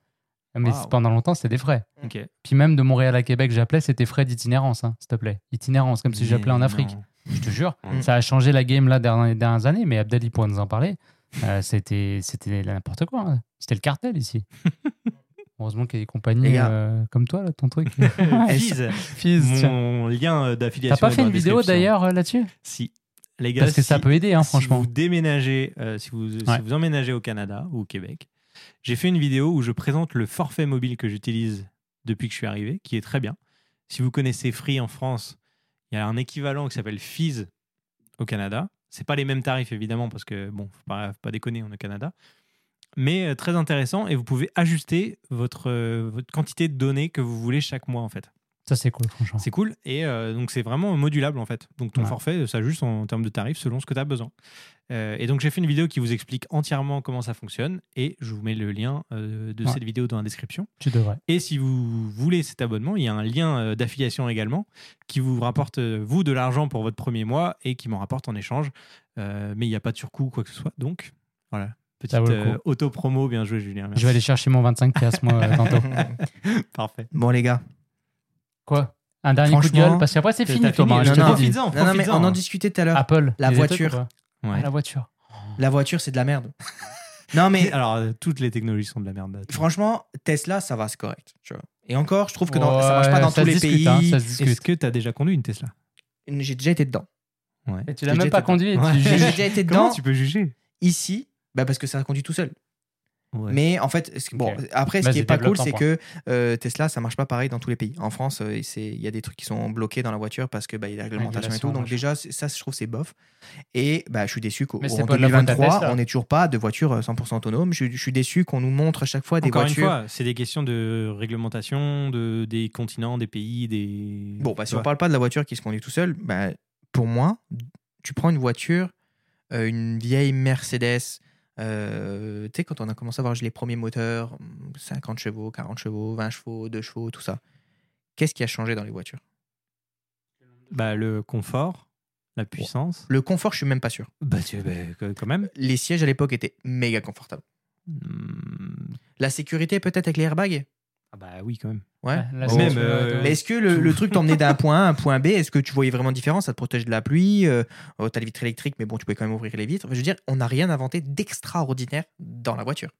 Speaker 3: Mais pendant longtemps, c'était des frais.
Speaker 2: Ok.
Speaker 3: Puis même de Montréal à Québec, j'appelais, c'était frais d'itinérance, hein, s'il te plaît. Itinérance, comme si j'appelais en
Speaker 2: Mais
Speaker 3: Afrique.
Speaker 2: non.
Speaker 3: Je te jure.
Speaker 1: Mm.
Speaker 3: Ça a changé la game là les dernières années, mais Abdel, il pourrait nous en parler. Euh, c'était, c'était n'importe quoi. hein. C'était le cartel ici. Heureusement qu'il y a des compagnies euh, comme toi, là, ton truc.
Speaker 2: Fizz,
Speaker 3: Fizz,
Speaker 2: mon lien euh, d'affiliation.
Speaker 3: T'as pas fait une vidéo d'ailleurs là-dessus?
Speaker 2: Si. Les gars,
Speaker 3: Parce que ça
Speaker 2: si-
Speaker 3: peut aider, hein,
Speaker 2: si
Speaker 3: franchement.
Speaker 2: vous déménagez, euh, si, vous, si vous emménagez au Canada ou au Québec, j'ai fait une vidéo où je présente le forfait mobile que j'utilise depuis que je suis arrivé, qui est très bien. Si vous connaissez Free en France, il y a un équivalent qui s'appelle Fizz au Canada. C'est pas les mêmes tarifs évidemment parce que bon, faut pas, faut pas déconner, on est au Canada. Mais euh, très intéressant et vous pouvez ajuster euh, votre quantité de données que vous voulez chaque mois en fait.
Speaker 3: Ça, c'est cool, franchement.
Speaker 2: C'est cool. Et euh, donc, c'est vraiment modulable en fait. Donc, ton
Speaker 3: Ouais.
Speaker 2: forfait s'ajuste en, termes de tarifs selon ce que tu as besoin. Euh, et donc, j'ai fait une vidéo qui vous explique entièrement comment ça fonctionne. Et je vous mets le lien euh, de
Speaker 3: Ouais.
Speaker 2: cette vidéo dans la description.
Speaker 3: Tu devrais.
Speaker 2: Et si vous voulez cet abonnement, il y a un lien euh, d'affiliation également qui vous rapporte, euh, vous, de l'argent pour votre premier mois et qui m'en rapporte en échange. Euh, mais il n'y a pas de surcoût, quoi que ce soit. Donc, voilà. Petite euh, auto-promo. Bien joué, Julien. Merci.
Speaker 3: Je vais aller chercher mon 25 pièces, moi, euh, tantôt.
Speaker 2: Parfait.
Speaker 1: Bon, les gars.
Speaker 3: Quoi? Un dernier coup de gueule? Parce qu'après, c'est fini. Thomas.
Speaker 2: Non, non,
Speaker 1: mais on en discutait tout à l'heure.
Speaker 3: Apple.
Speaker 1: La voiture.
Speaker 3: Ah, la voiture.
Speaker 1: La voiture, c'est de la merde. non, mais
Speaker 2: Alors, euh, toutes les technologies sont de la merde.
Speaker 1: franchement, Tesla, ça va, c'est correct. Tu vois. Et encore, je trouve que dans- ça marche pas dans
Speaker 3: ça
Speaker 1: tous les pays.
Speaker 3: hein,
Speaker 2: Est-ce que tu as déjà conduit une Tesla?
Speaker 1: J'ai déjà été dedans.
Speaker 2: Ouais.
Speaker 3: Et tu l'as même pas conduit
Speaker 1: J'ai déjà été
Speaker 2: Comment
Speaker 1: dedans.
Speaker 2: tu peux juger?
Speaker 1: Ici, bah parce que ça conduit tout seul.
Speaker 2: Ouais.
Speaker 1: Mais en fait, ce- bon, après, ce qui est pas cool, c'est que euh, Tesla, ça marche pas pareil dans tous les pays. En France, euh, il y a des trucs qui sont bloqués dans la voiture parce que bah, il y a des réglementations et tout. Donc déjà, ça, je trouve, c'est bof. Et bah, je suis déçu qu'en
Speaker 3: Mais c'est pas de la faute à
Speaker 1: 2023,
Speaker 3: Tesla.
Speaker 1: on n'est toujours pas de voiture euh, 100% autonome. Je, je suis déçu qu'on nous montre à chaque fois des
Speaker 2: Encore
Speaker 1: voitures.
Speaker 2: une fois, c'est des questions de réglementation, de, des continents, des pays, des.
Speaker 1: Bon, bah, si
Speaker 2: Tu
Speaker 1: on parle pas de la voiture qui se conduit tout seul, bah, pour moi, tu prends une voiture, euh, une vieille Mercedes, euh, tu sais, quand on a commencé à voir les premiers moteurs, 50 chevaux, 40 chevaux, 20 chevaux, 2 chevaux, tout ça. Qu'est-ce qui a changé dans les voitures?
Speaker 2: Bah, le confort, la puissance.
Speaker 1: Le confort, je suis même pas sûr.
Speaker 2: Bah, tu, bah, quand même.
Speaker 1: Les sièges à l'époque étaient méga confortables.
Speaker 2: Hmm.
Speaker 1: La sécurité, peut-être avec les airbags?
Speaker 2: Ah, bah oui, quand même.
Speaker 1: Ouais.
Speaker 3: Là,
Speaker 1: Oh.
Speaker 2: Même, euh,
Speaker 3: ouais.
Speaker 1: Mais est-ce que le, le truc t'emmenait d'un point A à un point B Est-ce que tu voyais vraiment différent? Ça te protège de la pluie euh, oh, T'as les vitres électriques, mais bon, tu peux quand même ouvrir les vitres. Enfin, je veux dire, on n'a rien inventé d'extraordinaire dans la voiture.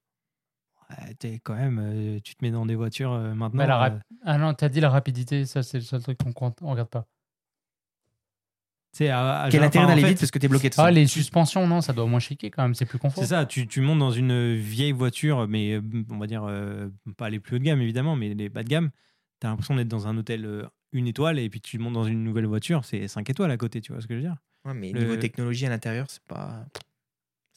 Speaker 2: Ouais, t'es quand même, euh, tu te mets dans des voitures euh, maintenant.
Speaker 3: Mais la
Speaker 2: euh,
Speaker 3: rap- Ah non, t'as dit la rapidité, ça c'est le seul truc qu'on compte- on regarde pas.
Speaker 1: Quel
Speaker 2: enfin,
Speaker 1: intérêt
Speaker 2: en
Speaker 1: d'aller
Speaker 2: fait,
Speaker 1: vite parce que t'es bloqué de
Speaker 3: Ah, les suspensions, non, ça doit moins chiquer quand même, c'est plus confort.
Speaker 2: C'est ça, tu, tu montes dans une vieille voiture, mais euh, on va dire euh, pas les plus haut de gamme évidemment, mais les bas de gamme. T'as l'impression d'être dans un hôtel euh, une étoile et puis tu montes dans une nouvelle voiture, c'est 5 étoiles à côté, tu vois ce que je veux dire?
Speaker 1: Ouais, mais
Speaker 2: Le-
Speaker 1: niveau technologie à l'intérieur, c'est pas.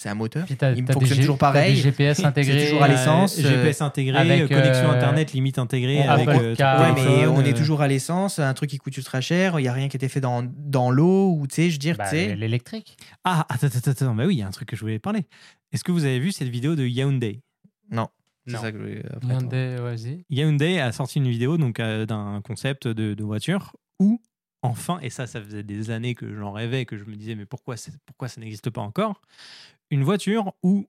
Speaker 1: C'est un moteur.
Speaker 3: Puis
Speaker 1: Il fonctionne toujours pareil.
Speaker 3: Des GPS
Speaker 1: C'est
Speaker 3: intégrés.
Speaker 1: toujours à
Speaker 3: euh,
Speaker 1: l'essence. euh,
Speaker 2: GPS intégré,
Speaker 3: avec,
Speaker 2: euh, connexion
Speaker 3: euh,
Speaker 2: internet limite intégrée avec euh, ton
Speaker 3: Car.
Speaker 1: Ouais, mais
Speaker 2: téléphone,
Speaker 1: on est
Speaker 2: euh,
Speaker 1: toujours à l'essence, un truc qui coûte ultra cher, il n'y a rien qui a été fait dans, dans l'eau, ou tu sais, je veux dire,
Speaker 3: bah,
Speaker 1: tu sais.
Speaker 3: L'électrique.
Speaker 2: Ah, attends, attends, attends, bah oui, il y a un truc que je voulais parler. Est-ce que vous avez vu cette vidéo de Hyundai?
Speaker 1: Non.
Speaker 3: Non.
Speaker 1: ça que je voulais- après, attends.
Speaker 3: Hyundai, vas-y.
Speaker 2: Hyundai a sorti une vidéo donc euh, d'un concept de, de voiture où enfin, et ça, ça faisait des années que j'en rêvais, que je me disais mais pourquoi, c'est- pourquoi ça n'existe pas encore? Une voiture où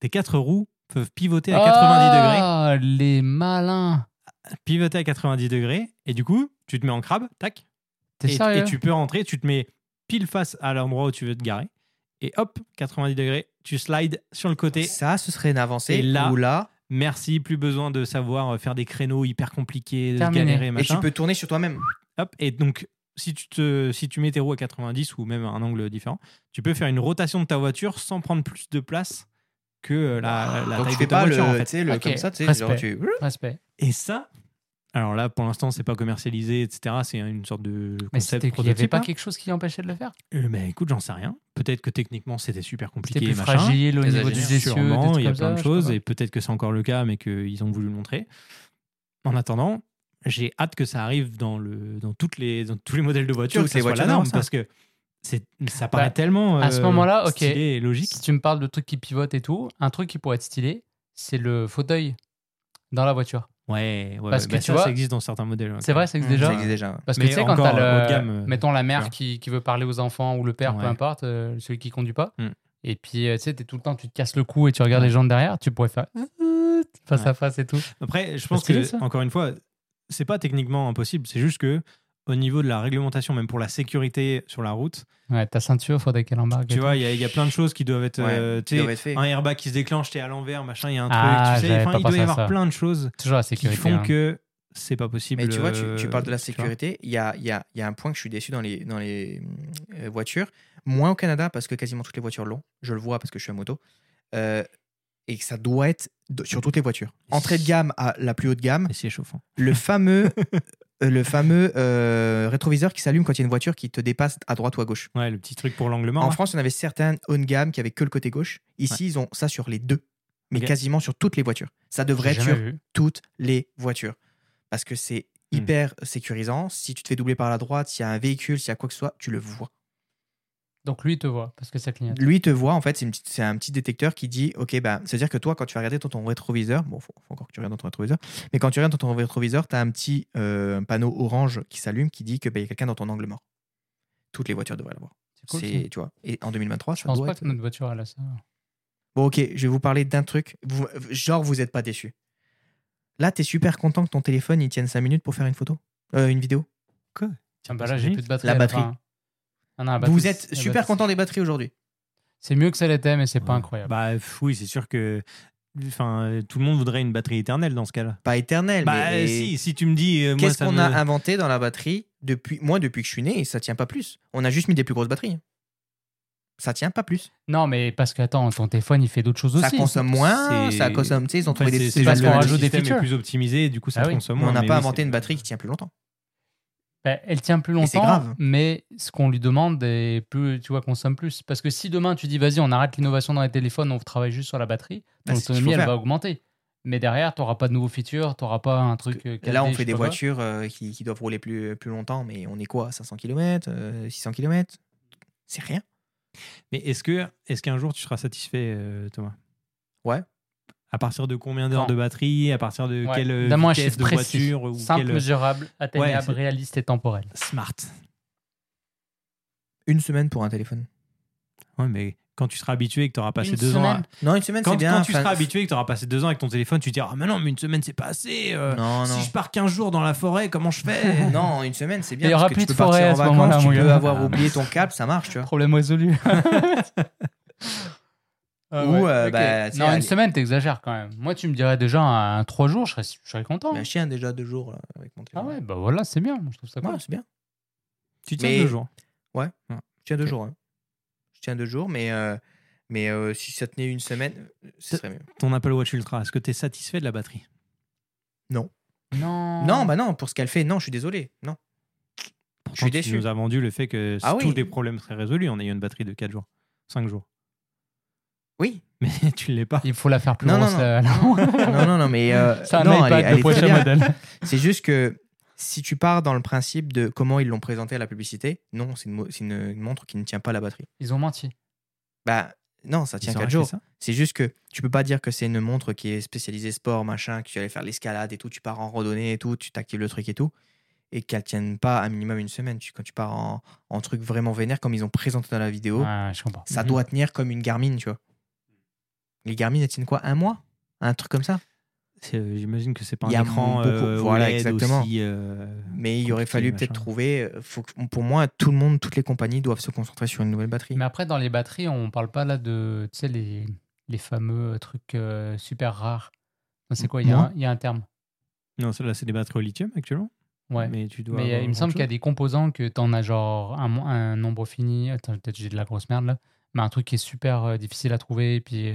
Speaker 2: tes quatre roues peuvent pivoter à 90 degrés,
Speaker 3: Ah, les malins.
Speaker 2: pivoter à 90 degrés, et du coup, tu te mets en crabe, tac,
Speaker 3: T'es
Speaker 2: et,
Speaker 3: sérieux
Speaker 2: et tu peux rentrer, tu te mets pile face à l'endroit où tu veux te garer, et hop, 90 degrés, tu slides sur le côté.
Speaker 1: Ça, ce serait une avancée.
Speaker 2: Et là-
Speaker 1: où là,
Speaker 2: Merci, plus besoin de savoir faire des créneaux hyper compliqués, de
Speaker 3: Terminé.
Speaker 2: galérer,
Speaker 1: et
Speaker 2: machin.
Speaker 1: tu peux tourner sur toi-même.
Speaker 2: Hop, et donc, si tu, te, si tu mets tes roues à 90 ou même à un angle différent, tu peux faire une rotation de ta voiture sans prendre plus de place que euh, la, la
Speaker 1: Donc
Speaker 2: taille
Speaker 1: tu fais
Speaker 2: de ta
Speaker 1: pas
Speaker 2: voiture, en
Speaker 1: le,
Speaker 2: fait.
Speaker 1: le comme ça, tu sais,
Speaker 3: respect.
Speaker 1: tu.
Speaker 3: Respect.
Speaker 2: Et ça, alors là, pour l'instant, c'est pas commercialisé, etc. C'est une sorte de
Speaker 3: Mais
Speaker 2: concept
Speaker 3: c'était qu'il n'y avait pas quelque chose qui empêchait de le faire?
Speaker 2: Euh, mais écoute, j'en sais rien. Peut-être que techniquement, c'était super
Speaker 3: C'était
Speaker 2: compliqué,
Speaker 3: plus
Speaker 2: machin.
Speaker 3: fragile au niveau des essieux,
Speaker 2: il y a plein
Speaker 3: ça,
Speaker 2: de choses et peut-être que c'est encore le cas, mais qu'ils ont voulu le montrer. En attendant, j'ai hâte que ça arrive dans, le, dans, toutes les, dans tous les modèles de voitures, que ça
Speaker 1: les
Speaker 2: soit la norme, parce que c'est, ça paraît
Speaker 3: Bah,
Speaker 2: tellement
Speaker 3: à ce
Speaker 2: euh,
Speaker 3: moment-là, ok.
Speaker 2: stylé et logique.
Speaker 3: Si tu me parles de trucs qui pivotent et tout, un truc qui pourrait être stylé, c'est le fauteuil dans la voiture.
Speaker 2: Ouais, ouais,
Speaker 3: Parce que
Speaker 2: bah
Speaker 3: tu
Speaker 2: ça,
Speaker 3: vois-
Speaker 2: ça existe dans certains modèles.
Speaker 3: C'est vrai, ça existe déjà
Speaker 1: Ça existe déjà.
Speaker 3: Parce que tu sais, quand t'as le.
Speaker 2: gamme, euh,
Speaker 3: mettons la mère qui, qui veut parler aux enfants ou le père, peu importe, euh, celui qui conduit pas.
Speaker 2: Mm.
Speaker 3: Et puis, euh, tu sais, t'es tout le temps, tu te casses le cou et tu regardes les gens de derrière, tu pourrais faire face
Speaker 2: Ouais.
Speaker 3: à face et tout.
Speaker 2: Après, je pense
Speaker 3: stylé,
Speaker 2: que,
Speaker 3: ça.
Speaker 2: encore une fois, c'est pas techniquement impossible. C'est juste que au niveau de la réglementation, même pour la sécurité sur la route,
Speaker 3: Ouais, ta ceinture, faudrait qu'elle embarque.
Speaker 2: tu vois, il y, a- il y a plein de choses qui doivent être.
Speaker 1: Ouais,
Speaker 2: euh,
Speaker 1: qui doivent être
Speaker 2: un airbag qui se déclenche, t'es à l'envers, machin, il y a un
Speaker 3: Ah,
Speaker 2: truc. Tu sais, il doit y avoir
Speaker 3: ça.
Speaker 2: plein de choses.
Speaker 3: Toujours la
Speaker 2: qui
Speaker 3: sécurité.
Speaker 2: font
Speaker 3: hein.
Speaker 2: que c'est pas possible.
Speaker 1: Mais tu vois, tu, tu
Speaker 2: euh,
Speaker 1: parles de la
Speaker 2: vois.
Speaker 1: sécurité. Il y a, il y, a, il y a un point que je suis déçu dans les, dans les euh, voitures. Moins au Canada, parce que quasiment toutes les voitures l'ont. Je le vois parce que je suis à moto. Euh, et que ça doit être sur toutes les voitures. Entrée de gamme à la plus haute gamme.
Speaker 2: Et c'est chauffant.
Speaker 1: Le fameux, euh, le fameux euh, rétroviseur qui s'allume quand il y a une voiture qui te dépasse à droite ou à gauche.
Speaker 2: Ouais, le petit truc pour l'angle mort.
Speaker 1: En
Speaker 2: là.
Speaker 1: France, on avait certains haut de gamme qui avaient que le côté gauche. Ici, ils ont ça sur les deux. Mais quasiment sur toutes les voitures. Ça devrait être sur
Speaker 3: vu.
Speaker 1: toutes les voitures. Parce que c'est hyper sécurisant. Si tu te fais doubler par la droite, s'il y a un véhicule, s'il y a quoi que ce soit, tu le vois.
Speaker 3: Donc lui, te voit parce que ça clignote.
Speaker 1: Lui te voit, en fait, c'est un petit détecteur qui dit Ok, bah, c'est-à-dire que toi, quand tu vas regarder dans ton rétroviseur, bon, faut, faut encore que tu regardes dans ton rétroviseur, mais quand tu regardes dans ton rétroviseur, tu as un petit euh, panneau orange qui s'allume qui dit qu'il y a quelqu'un dans ton angle mort. Toutes les voitures devraient l'avoir.
Speaker 3: C'est cool. Ça.
Speaker 1: tu vois. Et en 2023,
Speaker 3: Je
Speaker 1: ça
Speaker 3: pense
Speaker 1: doit
Speaker 3: pas
Speaker 1: être-
Speaker 3: que notre voiture elle a ça.
Speaker 1: Bon, ok, je vais vous parler d'un truc. Vous- genre, vous n'êtes pas déçus. Là, tu es super content que ton téléphone il tienne 5 minutes pour faire une photo, Euh, une vidéo.
Speaker 3: Tiens, bah là, j'ai plus de batterie.
Speaker 1: La batterie.
Speaker 3: fin. Ah non, la batterie,
Speaker 1: vous êtes
Speaker 3: la
Speaker 1: super
Speaker 3: batterie,
Speaker 1: content des batteries aujourd'hui.
Speaker 3: C'est mieux que ça l'était, mais c'est pas
Speaker 2: Ouais.
Speaker 3: incroyable.
Speaker 2: Bah pff, oui, c'est sûr que enfin, tout le monde voudrait une batterie éternelle dans ce cas-là.
Speaker 1: Pas éternel,
Speaker 2: Bah
Speaker 1: mais
Speaker 2: si, si tu me dis euh, moi
Speaker 1: qu'est-ce
Speaker 2: ça
Speaker 1: qu'on
Speaker 2: me...
Speaker 1: a inventé dans la batterie depuis moi depuis que je suis né ça tient pas plus. On a juste mis des plus grosses batteries. Ça tient pas plus.
Speaker 3: Non, mais parce que attends, ton téléphone il fait d'autres choses
Speaker 1: Ça
Speaker 3: aussi.
Speaker 1: consomme moins,
Speaker 2: c'est-
Speaker 1: ça consomme, tu sais, ils ont
Speaker 2: En fait,
Speaker 1: trouvé des
Speaker 2: c'est
Speaker 3: parce
Speaker 2: juste
Speaker 3: qu'on
Speaker 2: le
Speaker 3: rajoute des
Speaker 2: système
Speaker 3: features.
Speaker 2: plus optimisé, du coup ça
Speaker 3: Ah oui.
Speaker 2: consomme
Speaker 1: Mais on
Speaker 2: moins.
Speaker 1: n'a
Speaker 2: mais
Speaker 1: pas
Speaker 2: oui,
Speaker 1: inventé
Speaker 2: c'est-
Speaker 1: une batterie qui tient plus longtemps.
Speaker 3: Bah, elle tient plus longtemps,
Speaker 1: grave.
Speaker 3: mais ce qu'on lui demande est plus, tu vois, consomme plus. Parce que si demain tu dis vas-y, on arrête l'innovation dans les téléphones, on travaille juste sur la batterie,
Speaker 1: Bah,
Speaker 3: ton
Speaker 1: c'est ce qu'il
Speaker 3: autonomie
Speaker 1: faut
Speaker 3: elle
Speaker 1: faire.
Speaker 3: va augmenter. Mais derrière, tu n'auras pas de nouveaux features, tu n'auras pas un truc. euh, 4D,
Speaker 1: Là, on fait des voitures euh, qui, qui doivent rouler plus, plus longtemps, mais on est quoi 500 km 600 km C'est rien.
Speaker 2: Mais est-ce que est-ce qu'un jour tu seras satisfait, euh, Thomas?
Speaker 1: Ouais.
Speaker 2: À partir de combien d'heures de batterie À partir de
Speaker 3: Ouais.
Speaker 2: quelle vitesse de
Speaker 3: précis.
Speaker 2: voiture ou
Speaker 3: Simple,
Speaker 2: quelle-
Speaker 3: mesurable, atteignable, réaliste et temporel.
Speaker 2: Smart.
Speaker 1: Une semaine pour un téléphone.
Speaker 2: Ouais, mais quand tu seras habitué et que tu auras passé
Speaker 3: Une
Speaker 2: deux ans. à-
Speaker 1: Non, une semaine,
Speaker 2: Quand,
Speaker 1: c'est bien.
Speaker 2: quand tu seras habitué et que tu auras passé deux ans avec ton téléphone, tu te diras Ah, mais non, mais une semaine, c'est pas assez. euh,
Speaker 1: Non, non.
Speaker 2: Si je pars 15 jours dans la forêt, comment je fais
Speaker 1: Non, une semaine, c'est bien.
Speaker 3: Il y aura
Speaker 1: parce que
Speaker 3: plus
Speaker 1: tu
Speaker 3: de
Speaker 1: peux partir
Speaker 3: forêt
Speaker 1: en vacances, tu peux avoir oublié ton câble, ça marche, tu vois.
Speaker 3: Problème résolu. Ah
Speaker 1: Ou,
Speaker 3: ouais,
Speaker 1: euh, bah, tu
Speaker 3: non, une
Speaker 1: aller-
Speaker 3: semaine, t'exagères quand même. Moi, tu me dirais déjà un 3 jours, je serais, je serais content.
Speaker 1: Mais un chien déjà deux jours là, avec mon
Speaker 3: Ah
Speaker 1: téléphone.
Speaker 3: ouais, bah voilà, c'est bien. Je trouve ça cool.
Speaker 1: Ouais, c'est bien.
Speaker 2: Tu tiens
Speaker 1: Mais-
Speaker 2: deux jours.
Speaker 1: Je tiens deux jours. hein. Je tiens deux jours, mais, euh, mais euh, si ça tenait une semaine, euh, ce serait mieux.
Speaker 2: Ton Apple Watch Ultra, est-ce que tu es satisfait de la batterie?
Speaker 3: Non.
Speaker 1: Non, bah non, pour ce qu'elle fait, non, je suis désolé. Non. Je suis
Speaker 2: Tu
Speaker 1: déçu.
Speaker 2: nous as vendu le fait que
Speaker 1: Ah
Speaker 2: tous
Speaker 1: oui.
Speaker 2: les problèmes seraient résolus en ayant une batterie de 4 jours, 5 jours.
Speaker 1: Oui.
Speaker 2: Mais tu ne l'es pas.
Speaker 3: Il faut la faire plus
Speaker 1: Non, non,
Speaker 3: grosse.
Speaker 1: non. non, non, non, mais. euh,
Speaker 3: C'est un
Speaker 1: non, elle
Speaker 3: le prochain modèle.
Speaker 1: C'est juste que si tu pars dans le principe de comment ils l'ont présenté à la publicité, non, c'est une, montre qui ne tient pas la batterie.
Speaker 3: Ils ont menti.
Speaker 1: Bah non, ça tient
Speaker 2: Ils auraient
Speaker 1: 4
Speaker 2: fait
Speaker 1: jours.
Speaker 2: ça
Speaker 1: C'est juste que tu peux pas dire que c'est une montre qui est spécialisée sport, machin, que tu allais faire l'escalade et tout, tu pars en randonnée et tout, tu t'actives le truc et tout, et qu'elle tienne pas un minimum une semaine. Tu- quand tu pars en, en truc vraiment vénère, comme ils ont présenté dans la vidéo,
Speaker 3: Ouais, je comprends.
Speaker 1: ça
Speaker 3: Mhm.
Speaker 1: doit tenir comme une Garmin, tu vois. Les Garmin, elles tiennent quoi Un mois? Un truc comme ça?
Speaker 2: Euh, J'imagine que c'est pas
Speaker 1: Il y
Speaker 2: un
Speaker 1: a
Speaker 2: écran
Speaker 1: beaucoup-
Speaker 2: euh,
Speaker 1: voilà,
Speaker 2: OLED
Speaker 1: exactement.
Speaker 2: aussi, euh,
Speaker 1: Mais il aurait fallu peut-être trouver. euh, Faut que- pour moi, tout le monde, toutes les compagnies doivent se concentrer sur une nouvelle batterie.
Speaker 3: Mais après, dans les batteries, on parle pas là de, tu sais, les, les fameux trucs euh, super rares. C'est quoi Il y, a un- il y a un terme.
Speaker 2: Non, celle-là, c'est des batteries au lithium actuellement.
Speaker 3: Ouais.
Speaker 2: Mais tu dois.
Speaker 3: Mais
Speaker 2: avoir
Speaker 3: il me semble qu'il y a des composants que tu en as genre un, nombre fini. Attends, peut-être j'ai de la grosse merde là. Mais un truc qui est super euh, difficile à trouver. Et puis,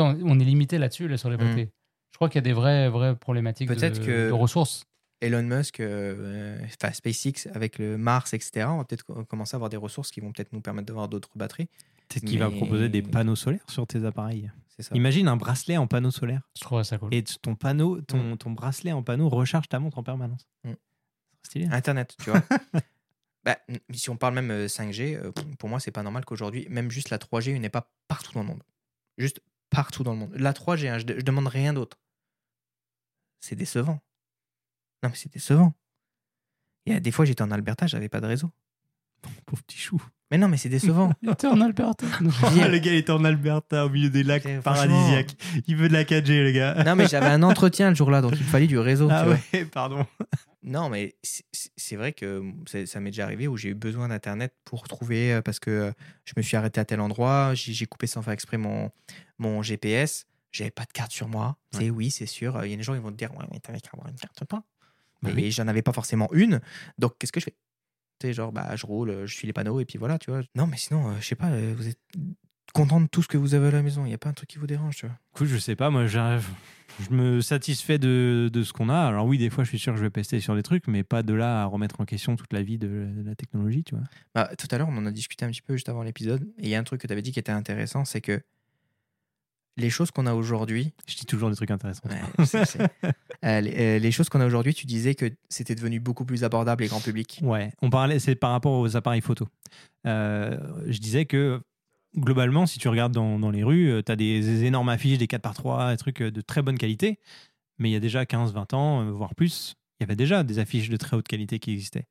Speaker 3: euh, on, est limité là-dessus là, sur les
Speaker 1: Mm.
Speaker 3: batteries. Je crois qu'il y a des vraies, vraies problématiques de,
Speaker 1: Peut-être que-
Speaker 3: de ressources.
Speaker 1: Elon Musk, euh, enfin SpaceX avec le Mars, etc. On va peut-être co- commencer à avoir des ressources qui vont peut-être nous permettre d'avoir d'autres batteries.
Speaker 2: Peut-être qu'il va proposer des panneaux solaires sur tes appareils.
Speaker 1: C'est ça.
Speaker 2: Imagine un bracelet en panneau solaire.
Speaker 3: Je trouverais ça cool.
Speaker 2: Et ton panneau, ton, ton bracelet en panneau recharge ta montre en permanence.
Speaker 1: Mm.
Speaker 2: C'est stylé.
Speaker 1: Internet, tu vois. bah, si on parle même euh, 5G, euh, pour moi, c'est pas normal qu'aujourd'hui, même juste la 3G n'est pas partout dans le monde. Juste partout dans le monde. La 3G, hein, je, je demande rien d'autre. C'est décevant. Non, mais c'est décevant. Il y a des fois, j'étais en Alberta, j'avais pas de réseau.
Speaker 2: Pauvre petit chou.
Speaker 1: Mais non, mais c'est décevant.
Speaker 3: T'es en Alberta.
Speaker 1: Dire-
Speaker 2: le gars il est en Alberta au milieu des lacs paradisiaques. Il veut de la 4G, le gars.
Speaker 1: non, mais j'avais un entretien le jour-là, donc il me fallait du réseau.
Speaker 2: ah
Speaker 1: tu vois.
Speaker 2: ouais, pardon.
Speaker 1: Non, mais c'est- vrai que ça, m'est déjà arrivé où j'ai eu besoin d'Internet pour trouver, parce que je me suis arrêté à tel endroit, j'ai coupé sans faire exprès mon, mon GPS, j'avais pas de carte sur moi.
Speaker 2: Ouais.
Speaker 1: C'est oui, c'est sûr. Il y a des gens qui vont te dire, ouais, mais t'avais qu'à avoir une carte, toi?
Speaker 2: Bah
Speaker 1: Mais
Speaker 2: oui.
Speaker 1: j'en avais pas forcément une. Donc, qu'est-ce que je fais? Tu sais, genre, bah, je roule, je suis les panneaux et puis voilà, tu vois. Non, mais sinon, euh, je sais pas, euh, vous êtes content de tout ce que vous avez à la maison. Il n'y a pas un truc qui vous dérange, tu vois.
Speaker 2: Écoute, je sais pas, moi j'arrive. Je me satisfais de, de ce qu'on a. Alors oui, des fois, je suis sûr que je vais pester sur des trucs, mais pas de là à remettre en question toute la vie de, de la technologie, tu vois.
Speaker 1: Bah, tout à l'heure, on en a discuté un petit peu juste avant l'épisode. Et il y a un truc que tu avais dit qui était intéressant, c'est que les choses qu'on a aujourd'hui,
Speaker 2: Je dis toujours des trucs intéressants.
Speaker 1: Ouais. Euh, les, euh, les choses qu'on a aujourd'hui, tu disais que c'était devenu beaucoup plus abordable et grand public.
Speaker 2: Ouais, on parlait, c'est par rapport aux appareils photo. Euh, je disais que globalement, si tu regardes dans, dans les rues, tu as des, des énormes affiches, des 4x3, des trucs euh, de très bonne qualité. Mais il y a déjà 15-20 ans, euh, voire plus, il y avait déjà des affiches de très haute qualité qui existaient.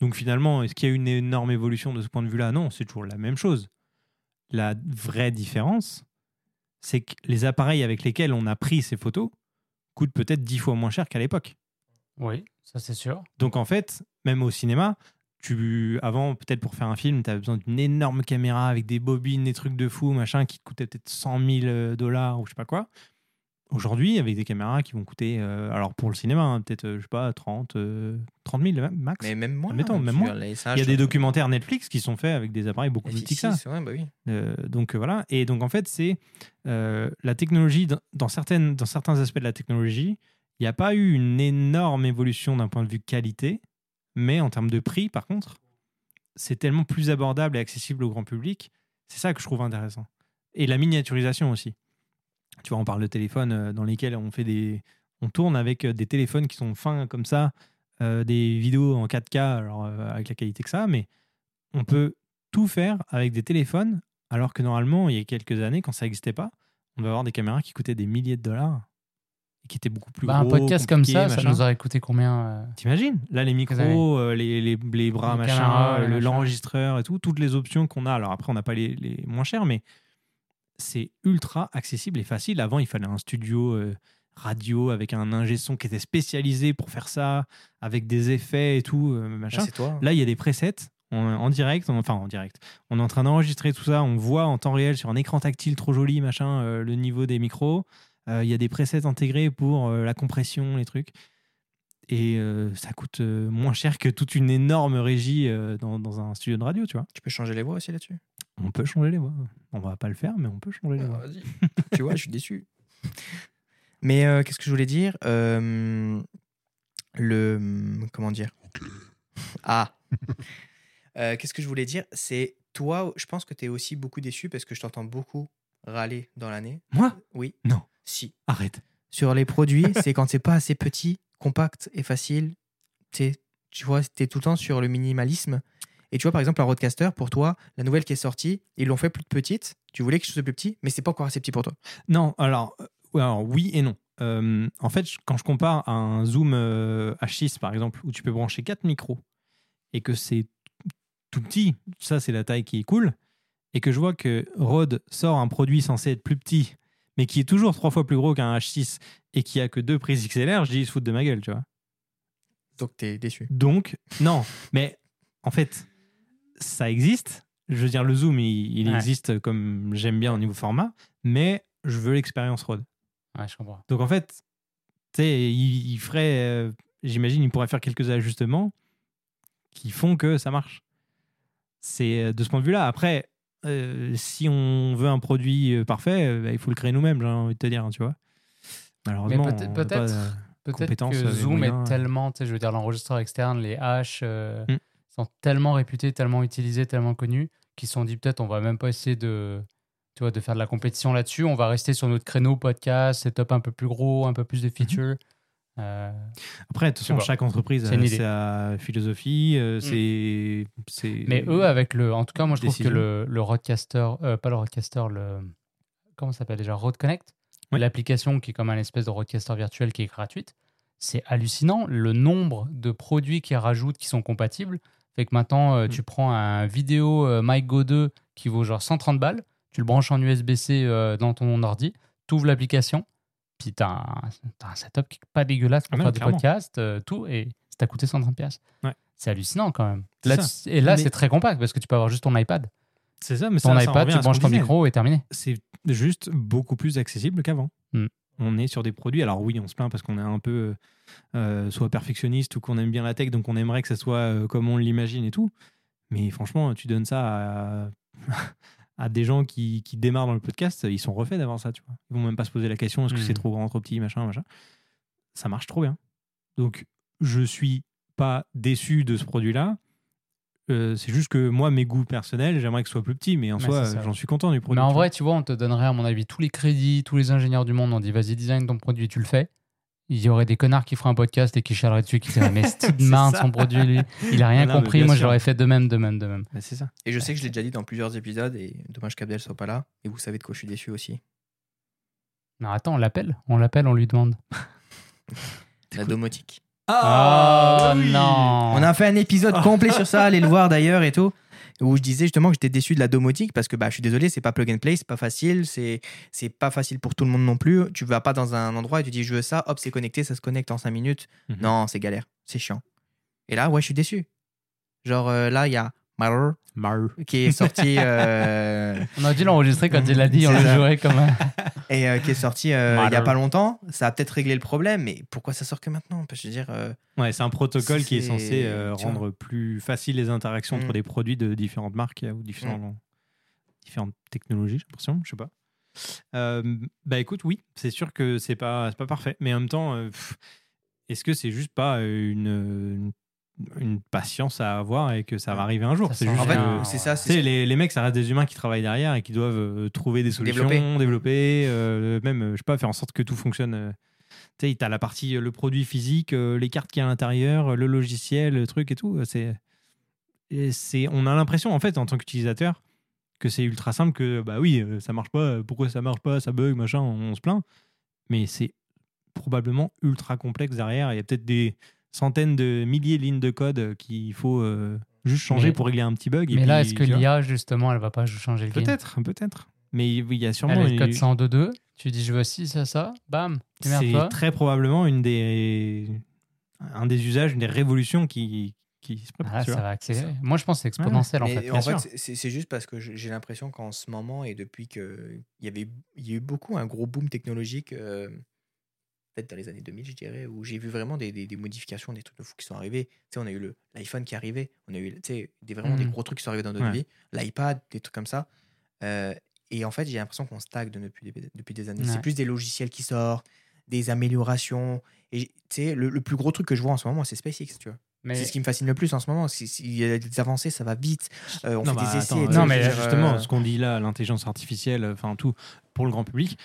Speaker 2: Donc finalement, est-ce qu'il y a eu une énorme évolution de ce point de vue-là? Non, c'est toujours la même chose. La vraie différence, c'est que les appareils avec lesquels on a pris ces photos coûtent peut-être 10 fois moins cher qu'à l'époque.
Speaker 3: Oui, ça c'est sûr.
Speaker 2: Donc en fait, même au cinéma, tu avant peut-être pour faire un film, tu avais besoin d'une énorme caméra avec des bobines, des trucs de fou, machin, qui te coûtaient peut-être 100 000 dollars ou je sais pas quoi. Aujourd'hui, avec des caméras qui vont coûter, euh, alors pour le cinéma, hein, peut-être, euh, je sais pas, 30, euh, 30 000 même, max.
Speaker 1: Mais même moins.
Speaker 2: Admettons,
Speaker 1: hein,
Speaker 2: même moins. Il y a des
Speaker 1: euh,
Speaker 2: documentaires Netflix qui sont faits avec des appareils beaucoup plus petits que ça.
Speaker 1: FX6, ouais, bah oui.
Speaker 2: Euh, donc euh, voilà. Et donc en fait, c'est euh, la technologie, dans, dans certaines, dans certains aspects de la technologie, il n'y a pas eu une énorme évolution d'un point de vue qualité, mais en termes de prix, par contre, c'est tellement plus abordable et accessible au grand public. C'est ça que je trouve intéressant. Et la miniaturisation aussi. Tu vois, on parle de téléphones euh, dans lesquels on fait des, on tourne avec euh, des téléphones qui sont fins comme ça, euh, des vidéos en 4K, alors avec la qualité que ça, mais on peut tout faire avec des téléphones, alors que normalement, il y a quelques années, quand ça n'existait pas, on va avoir des caméras qui coûtaient des milliers de dollars qui étaient beaucoup plus
Speaker 3: Bah, un
Speaker 2: gros.
Speaker 3: podcast comme ça, ça nous aurait coûté combien euh,
Speaker 2: T'imagines Là, les micros, euh, les, les, les bras,
Speaker 3: Les
Speaker 2: machin, le- l'enregistreur et tout, toutes les options qu'on a. Alors après, on n'a pas les, les moins chers, mais c'est ultra accessible et facile. Avant, il fallait un studio euh, radio avec un ingé son qui était spécialisé pour faire ça, avec des effets et tout, euh, machin.
Speaker 1: c'est toi.
Speaker 2: Là, il y a des presets en, en direct, on- enfin en direct. On est en train d'enregistrer tout ça, on voit en temps réel sur un écran tactile trop joli, machin, euh, le niveau des micros. Euh, Il y a des presets intégrés pour euh, la compression, les trucs. Et euh, ça coûte moins cher que toute une énorme régie dans, dans un studio de radio, tu vois.
Speaker 1: Tu peux changer les voix aussi là-dessus?
Speaker 2: On peut changer les voix. On va pas le faire, mais on peut changer les
Speaker 1: Ah,
Speaker 2: voix.
Speaker 1: vas-y. tu vois, je suis déçu. Mais euh, qu'est-ce que je voulais dire? Euh, Le. Comment dire? Ah Euh, Qu'est-ce que je voulais dire? C'est toi, je pense que tu es aussi beaucoup déçu parce que je t'entends beaucoup râler dans l'année.
Speaker 2: Moi?
Speaker 1: Oui.
Speaker 2: Non.
Speaker 1: Si.
Speaker 2: Arrête.
Speaker 1: Sur les produits, c'est quand c'est pas assez petit, compact et facile. Tu vois, tu es tout le temps sur le minimalisme. Et tu vois, par exemple, la Roadcaster, pour toi, la nouvelle qui est sortie, ils l'ont fait plus petite. Tu voulais quelque chose de plus petit, mais c'est pas encore assez petit pour toi.
Speaker 2: Non, alors, euh, alors, oui et non. Euh, en fait, quand je compare à un Zoom euh, H6, par exemple, où tu peux brancher quatre micros et que c'est tout petit, ça c'est la taille qui est cool, et que je vois que Rode sort un produit censé être plus petit, mais qui est toujours trois fois plus gros qu'un H6 et qui a que deux prises XLR, je dis ils se foutent de ma gueule, tu vois.
Speaker 1: Donc, tu es déçu.
Speaker 2: Donc, non, mais en fait, ça existe. Je veux dire, le Zoom, il, il
Speaker 3: Ouais.
Speaker 2: existe comme j'aime bien au niveau format, mais je veux l'expérience Rode.
Speaker 3: Ouais, je comprends.
Speaker 2: Donc en fait, tu sais, il, il ferait, euh, j'imagine, il pourrait faire quelques ajustements qui font que ça marche. C'est euh, de ce point de vue-là. Après, euh, si on veut un produit euh, parfait, euh, bah, il faut le créer nous-mêmes, j'ai envie de te dire, hein, tu vois. Malheureusement,
Speaker 3: peut-être- que Zoom
Speaker 2: moyens,
Speaker 3: est tellement, je veux dire, l'enregistreur externe, les haches euh,
Speaker 2: Mm.
Speaker 3: sont tellement réputés, tellement utilisés, tellement connus, qu'ils se sont dit peut-être on va même pas essayer de, tu vois, de faire de la compétition là-dessus. On va rester sur notre créneau podcast, setup un peu plus gros, un peu plus de
Speaker 2: Mhm.
Speaker 3: features. Euh,
Speaker 2: Après, de toute façon, chaque entreprise a sa philosophie, euh, c'est.
Speaker 3: mais eux, avec le, en tout cas, moi je trouve
Speaker 2: Décision.
Speaker 3: que le, le Roadcaster, euh, pas le Roadcaster, le, comment ça s'appelle déjà, Road Connect,
Speaker 2: Oui.
Speaker 3: l'application qui est comme un espèce de Roadcaster virtuel qui est gratuite. C'est hallucinant le nombre de produits qu'ils rajoutent qui sont compatibles. Fait que maintenant,
Speaker 2: Mm.
Speaker 3: tu prends un vidéo euh, Mic Go 2 qui vaut genre 130 balles, tu le branches en USB-C dans ton ordi, tu ouvres l'application, puis tu as, un setup qui est pas dégueulasse pour
Speaker 2: Ah
Speaker 3: faire des podcasts, euh, tout, et ça t'a coûté 130 pièces.
Speaker 2: Ouais.
Speaker 3: C'est hallucinant quand même. Là, tu- et là,
Speaker 2: Mais-
Speaker 3: c'est très compact parce que tu peux avoir juste ton iPad.
Speaker 2: C'est ça, mais
Speaker 3: Ton
Speaker 2: ça,
Speaker 3: iPad, tu branches ton
Speaker 2: disait.
Speaker 3: micro et terminé.
Speaker 2: c'est juste beaucoup plus accessible qu'avant.
Speaker 3: Mm.
Speaker 2: On est sur des produits. Alors oui, on se plaint parce qu'on est un peu euh, soit perfectionniste ou qu'on aime bien la tech, donc on aimerait que ça soit euh, comme on l'imagine et tout. Mais franchement, tu donnes ça à, à des gens qui, qui démarrent dans le podcast, ils sont refaits d'avoir ça, tu vois. Ils vont même pas se poser la question est-ce que c'est trop grand, trop petit, machin, machin. Ça marche trop bien. Donc je suis pas déçu de ce produit-là. Euh, c'est juste que moi, mes goûts personnels, j'aimerais que ce soit plus petit, mais en soi, j'en suis content du produit.
Speaker 3: Mais en vrai, tu vois, on te donnerait, à mon avis, tous les crédits, tous les ingénieurs du monde. On dit, vas-y, design ton produit, tu le fais. Il y aurait des connards qui feraient un podcast et qui chialeraient dessus, qui diraient Mais c'est de
Speaker 2: C'est
Speaker 3: marde
Speaker 2: ça.
Speaker 3: son produit, lui. Il a rien
Speaker 2: Non,
Speaker 3: compris. Moi, l'aurais fait de même, de même, de même.
Speaker 2: C'est ça.
Speaker 1: Et je sais que je l'ai déjà dit dans plusieurs épisodes, et dommage qu'Abdel soit pas là. Et vous savez de quoi je suis déçu aussi.
Speaker 3: Non, attends, on l'appelle? On l'appelle, on lui demande.
Speaker 1: La domotique.
Speaker 3: Ah,
Speaker 2: oui.
Speaker 3: non
Speaker 1: On a fait un épisode complet sur ça, allez le voir d'ailleurs et tout. Où je disais justement que j'étais déçu de la domotique parce que bah, je suis désolé, c'est pas plug and play, c'est pas facile, c'est c'est pas facile pour tout le monde non plus. Tu vas pas dans un endroit et tu dis je veux ça, hop, c'est connecté, ça se connecte en 5 minutes.
Speaker 2: Mhm.
Speaker 1: Non, c'est galère, c'est chiant. Et là, ouais, je suis déçu. Genre euh, là, il y a Marr
Speaker 2: Marre.
Speaker 1: qui est sorti euh,
Speaker 3: On a dû l'enregistrer quand il l'a dit, on le jouait comme un.
Speaker 1: Et euh, qui est sorti euh, il y a pas longtemps. Ça a peut-être réglé le problème, mais pourquoi ça sort que maintenant? Je veux dire, euh,
Speaker 2: Ouais, c'est un protocole qui est censé rendre plus facile les interactions
Speaker 1: Mm.
Speaker 2: entre des produits de différentes marques ou différents- différentes technologies, j'ai l'impression, je sais pas. Bah écoute, oui, c'est sûr que c'est pas, c'est pas parfait, mais en même temps, est-ce que c'est juste pas une, une, une patience à avoir et que ça va arriver un jour C'est juste
Speaker 1: en fait, c'est ça. C'est
Speaker 2: les, les mecs, ça reste des humains qui travaillent derrière et qui doivent euh, trouver des solutions,
Speaker 1: Développer.
Speaker 2: développer, euh, même, euh, je sais pas, faire en sorte que tout fonctionne. euh. tu sais, t'as la partie, le produit physique, les cartes qu'il y a à l'intérieur, le logiciel, le truc et tout. C'est, c'est, on a l'impression, en fait, en tant qu'utilisateur, que c'est ultra simple, que bah oui, ça marche pas, pourquoi ça marche pas, ça bug, machin, on, on se plaint. Mais c'est probablement ultra complexe derrière. Il y a peut-être des centaines de milliers de lignes de code qu'il faut euh, juste changer
Speaker 3: Mais-
Speaker 2: pour régler un petit bug. et
Speaker 3: Mais là,
Speaker 2: puis,
Speaker 3: est-ce que l'IA, justement, elle va pas changer le
Speaker 2: Peut-être, peut-être. Mais il y a sûrement.
Speaker 3: Elle est code
Speaker 2: une-
Speaker 3: 102.2, tu dis je veux ci, ça, ça, bam,
Speaker 2: C'est très probablement une des, un des usages, une des révolutions qui, qui se prépare.
Speaker 3: Ah, ça va accélérer. Moi, je pense que c'est exponentiel, en
Speaker 1: Mais
Speaker 3: fait.
Speaker 1: en c'est- c'est juste parce que j'ai l'impression qu'en ce moment et depuis que il y avait, il y a eu beaucoup un gros boom technologique, euh, peut-être dans les années 2000, je dirais, où j'ai vu vraiment des, des- des modifications, des trucs de fou qui sont arrivés. Tu sais, on a eu l'iPhone qui est arrivé, on a eu, des vraiment des
Speaker 3: Mhm.
Speaker 1: gros trucs qui sont arrivés dans notre
Speaker 2: Ouais.
Speaker 1: vie, l'iPad, des trucs comme ça. Euh, et en fait, j'ai l'impression qu'on stagne depuis des, depuis des années.
Speaker 3: Ouais.
Speaker 1: C'est plus des logiciels qui sortent, des améliorations. Et tu sais, le, le plus gros truc que je vois en ce moment, c'est SpaceX, tu vois.
Speaker 3: Mais
Speaker 1: C'est ce qui me fascine le plus en ce moment. Il y a des avancées, ça va vite. Euh, on
Speaker 2: Non,
Speaker 1: fait
Speaker 2: bah,
Speaker 1: des essais.
Speaker 2: attends,
Speaker 1: sais,
Speaker 3: non, mais
Speaker 2: justement,
Speaker 1: euh,
Speaker 2: ce qu'on dit là, l'intelligence artificielle, enfin tout, pour le grand public,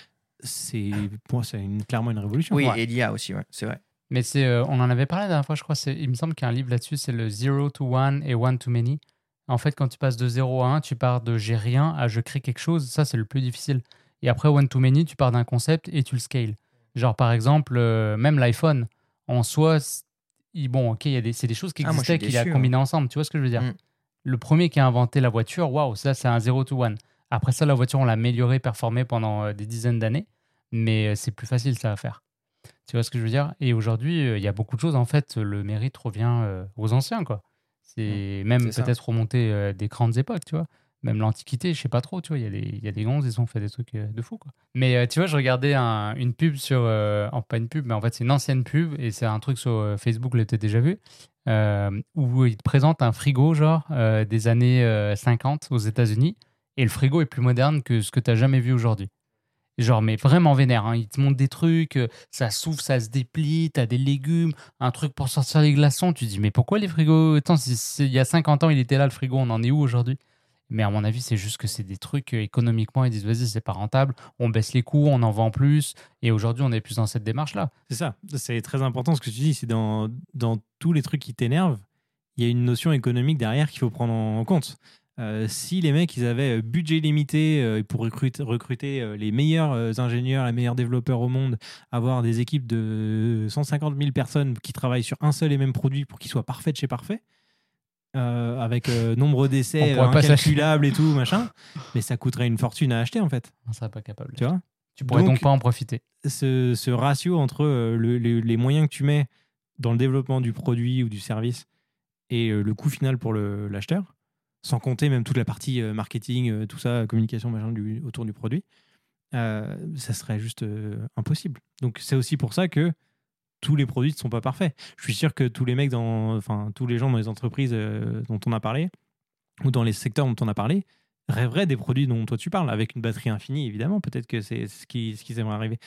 Speaker 2: c'est pour moi, c'est une- clairement une révolution.
Speaker 1: Oui,
Speaker 3: Ouais.
Speaker 1: et l'IA aussi, ouais, c'est vrai.
Speaker 3: Mais c'est, euh, on en avait parlé la dernière fois, je crois. c'est- Il me semble qu'il y a un livre là-dessus, c'est le Zero to One et One to Many. En fait, quand tu passes de 0 à 1, tu pars de j'ai rien à je crée quelque chose. Ça, c'est le plus difficile. Et après, One to Many, tu pars d'un concept et tu le scales. Genre, par exemple, euh, même l'iPhone, en soi, il- bon, ok, il y a des- c'est des choses qui
Speaker 1: Ah,
Speaker 3: existaient qu'il a
Speaker 1: déçu,
Speaker 3: combinées ensemble. Tu vois ce que je veux dire?
Speaker 1: Mm.
Speaker 3: Le premier qui a inventé la voiture, waouh, ça, c'est un 0 to One. Après ça, la voiture, on l'a améliorée, performée pendant euh, des dizaines d'années. Mais euh, c'est plus facile, ça à faire. Tu vois ce que je veux dire? Et aujourd'hui, euh, il y a beaucoup de choses. En fait, le mérite revient euh, aux anciens, quoi. C'est même
Speaker 1: c'est ça.
Speaker 3: peut-être remonter euh, des grandes époques, tu vois. Même l'Antiquité, je sais pas trop, tu vois. Il y a des, il y a des gonzes, ils ont fait des trucs de fou, quoi. Mais tu vois, je regardais un- une pub sur. enfin, pas une pub, mais en fait, c'est une ancienne pub et c'est un truc sur Facebook, vous l'avez peut-être déjà vu, où il te présente un frigo, genre, des années euh, 50 aux États-Unis. Et le frigo est plus moderne que ce que tu as jamais vu aujourd'hui. Genre, mais vraiment vénère. Hein. Il te montre des trucs, euh, ça s'ouvre, ça se déplie, t'as des légumes, un truc pour sortir les glaçons. Tu te dis, mais pourquoi les frigos? Attends, si il y a 50 ans, il était là, le frigo, on en est où aujourd'hui? Mais à mon avis, c'est juste que c'est des trucs euh, économiquement, ils disent, vas-y, c'est pas rentable, on baisse les coûts, on en vend plus. Et aujourd'hui, on est plus dans cette démarche-là.
Speaker 2: C'est ça. C'est très important ce que tu dis. C'est dans, dans tous les trucs qui t'énervent, il y a une notion économique derrière qu'il faut prendre en compte. Euh, si les mecs ils avaient euh, budget limité euh, pour recruter, recruter les meilleurs ingénieurs, les meilleurs développeurs au monde, avoir des équipes de 150 000 personnes qui travaillent sur un seul et même produit pour qu'il soit parfait de chez parfait, euh, avec nombre d'essais incalculables et tout, machin, mais ça coûterait une fortune à acheter en fait.
Speaker 3: On serait pas capable.
Speaker 2: Tu vois?
Speaker 3: Tu pourrais donc,
Speaker 2: Donc-
Speaker 3: pas en profiter.
Speaker 2: ce, ce ratio entre le- le- les moyens que tu mets dans le développement du produit ou du service et le coût final pour l'acheteur, sans compter même toute la partie euh, marketing, euh, tout ça, communication machin, du- autour du produit, euh, ça serait juste euh, impossible. Donc c'est aussi pour ça que tous les produits ne sont pas parfaits. Je suis sûr que tous les mecs, dans, enfin tous les gens dans les entreprises euh, dont on a parlé, ou dans les secteurs dont on a parlé, rêveraient des produits dont toi tu parles, avec une batterie infinie, évidemment, peut-être que c'est ce qui- ce qu'ils aimeraient arriver.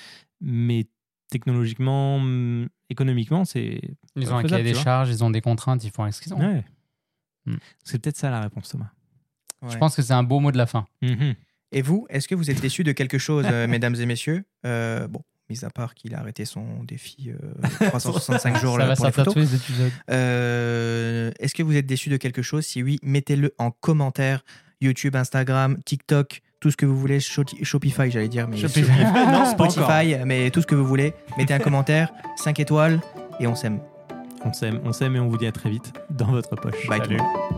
Speaker 2: Mais technologiquement, hum, économiquement, c'est.
Speaker 3: Ils ont un cahier des charges, ils ont des contraintes, ils font ce qu'ils ont.
Speaker 2: Ouais.
Speaker 3: Hmm.
Speaker 2: C'est peut-être ça la réponse, Thomas.
Speaker 3: Je pense que c'est un beau mot de la fin.
Speaker 2: Mhm.
Speaker 1: Et vous, est-ce que vous êtes déçus de quelque chose, euh, mesdames et messieurs? Euh, Bon, mis à part qu'il a arrêté son défi euh, 365 jours
Speaker 3: Ça
Speaker 1: là,
Speaker 3: va
Speaker 1: pour les photos.
Speaker 3: tous les épisodes.
Speaker 1: Euh, Est-ce que vous êtes déçu de quelque chose? Si oui, mettez-le en commentaire. YouTube, Instagram, TikTok, tout ce que vous voulez. Shopify, j'allais dire, mais
Speaker 3: Shopify.
Speaker 2: non.
Speaker 1: Spotify, mais tout ce que vous voulez. Mettez un commentaire, 5 étoiles, et on s'aime.
Speaker 2: On s'aime, on s'aime et on vous dit à très vite dans votre poche.
Speaker 1: Bye tout le
Speaker 2: Salut.
Speaker 1: monde.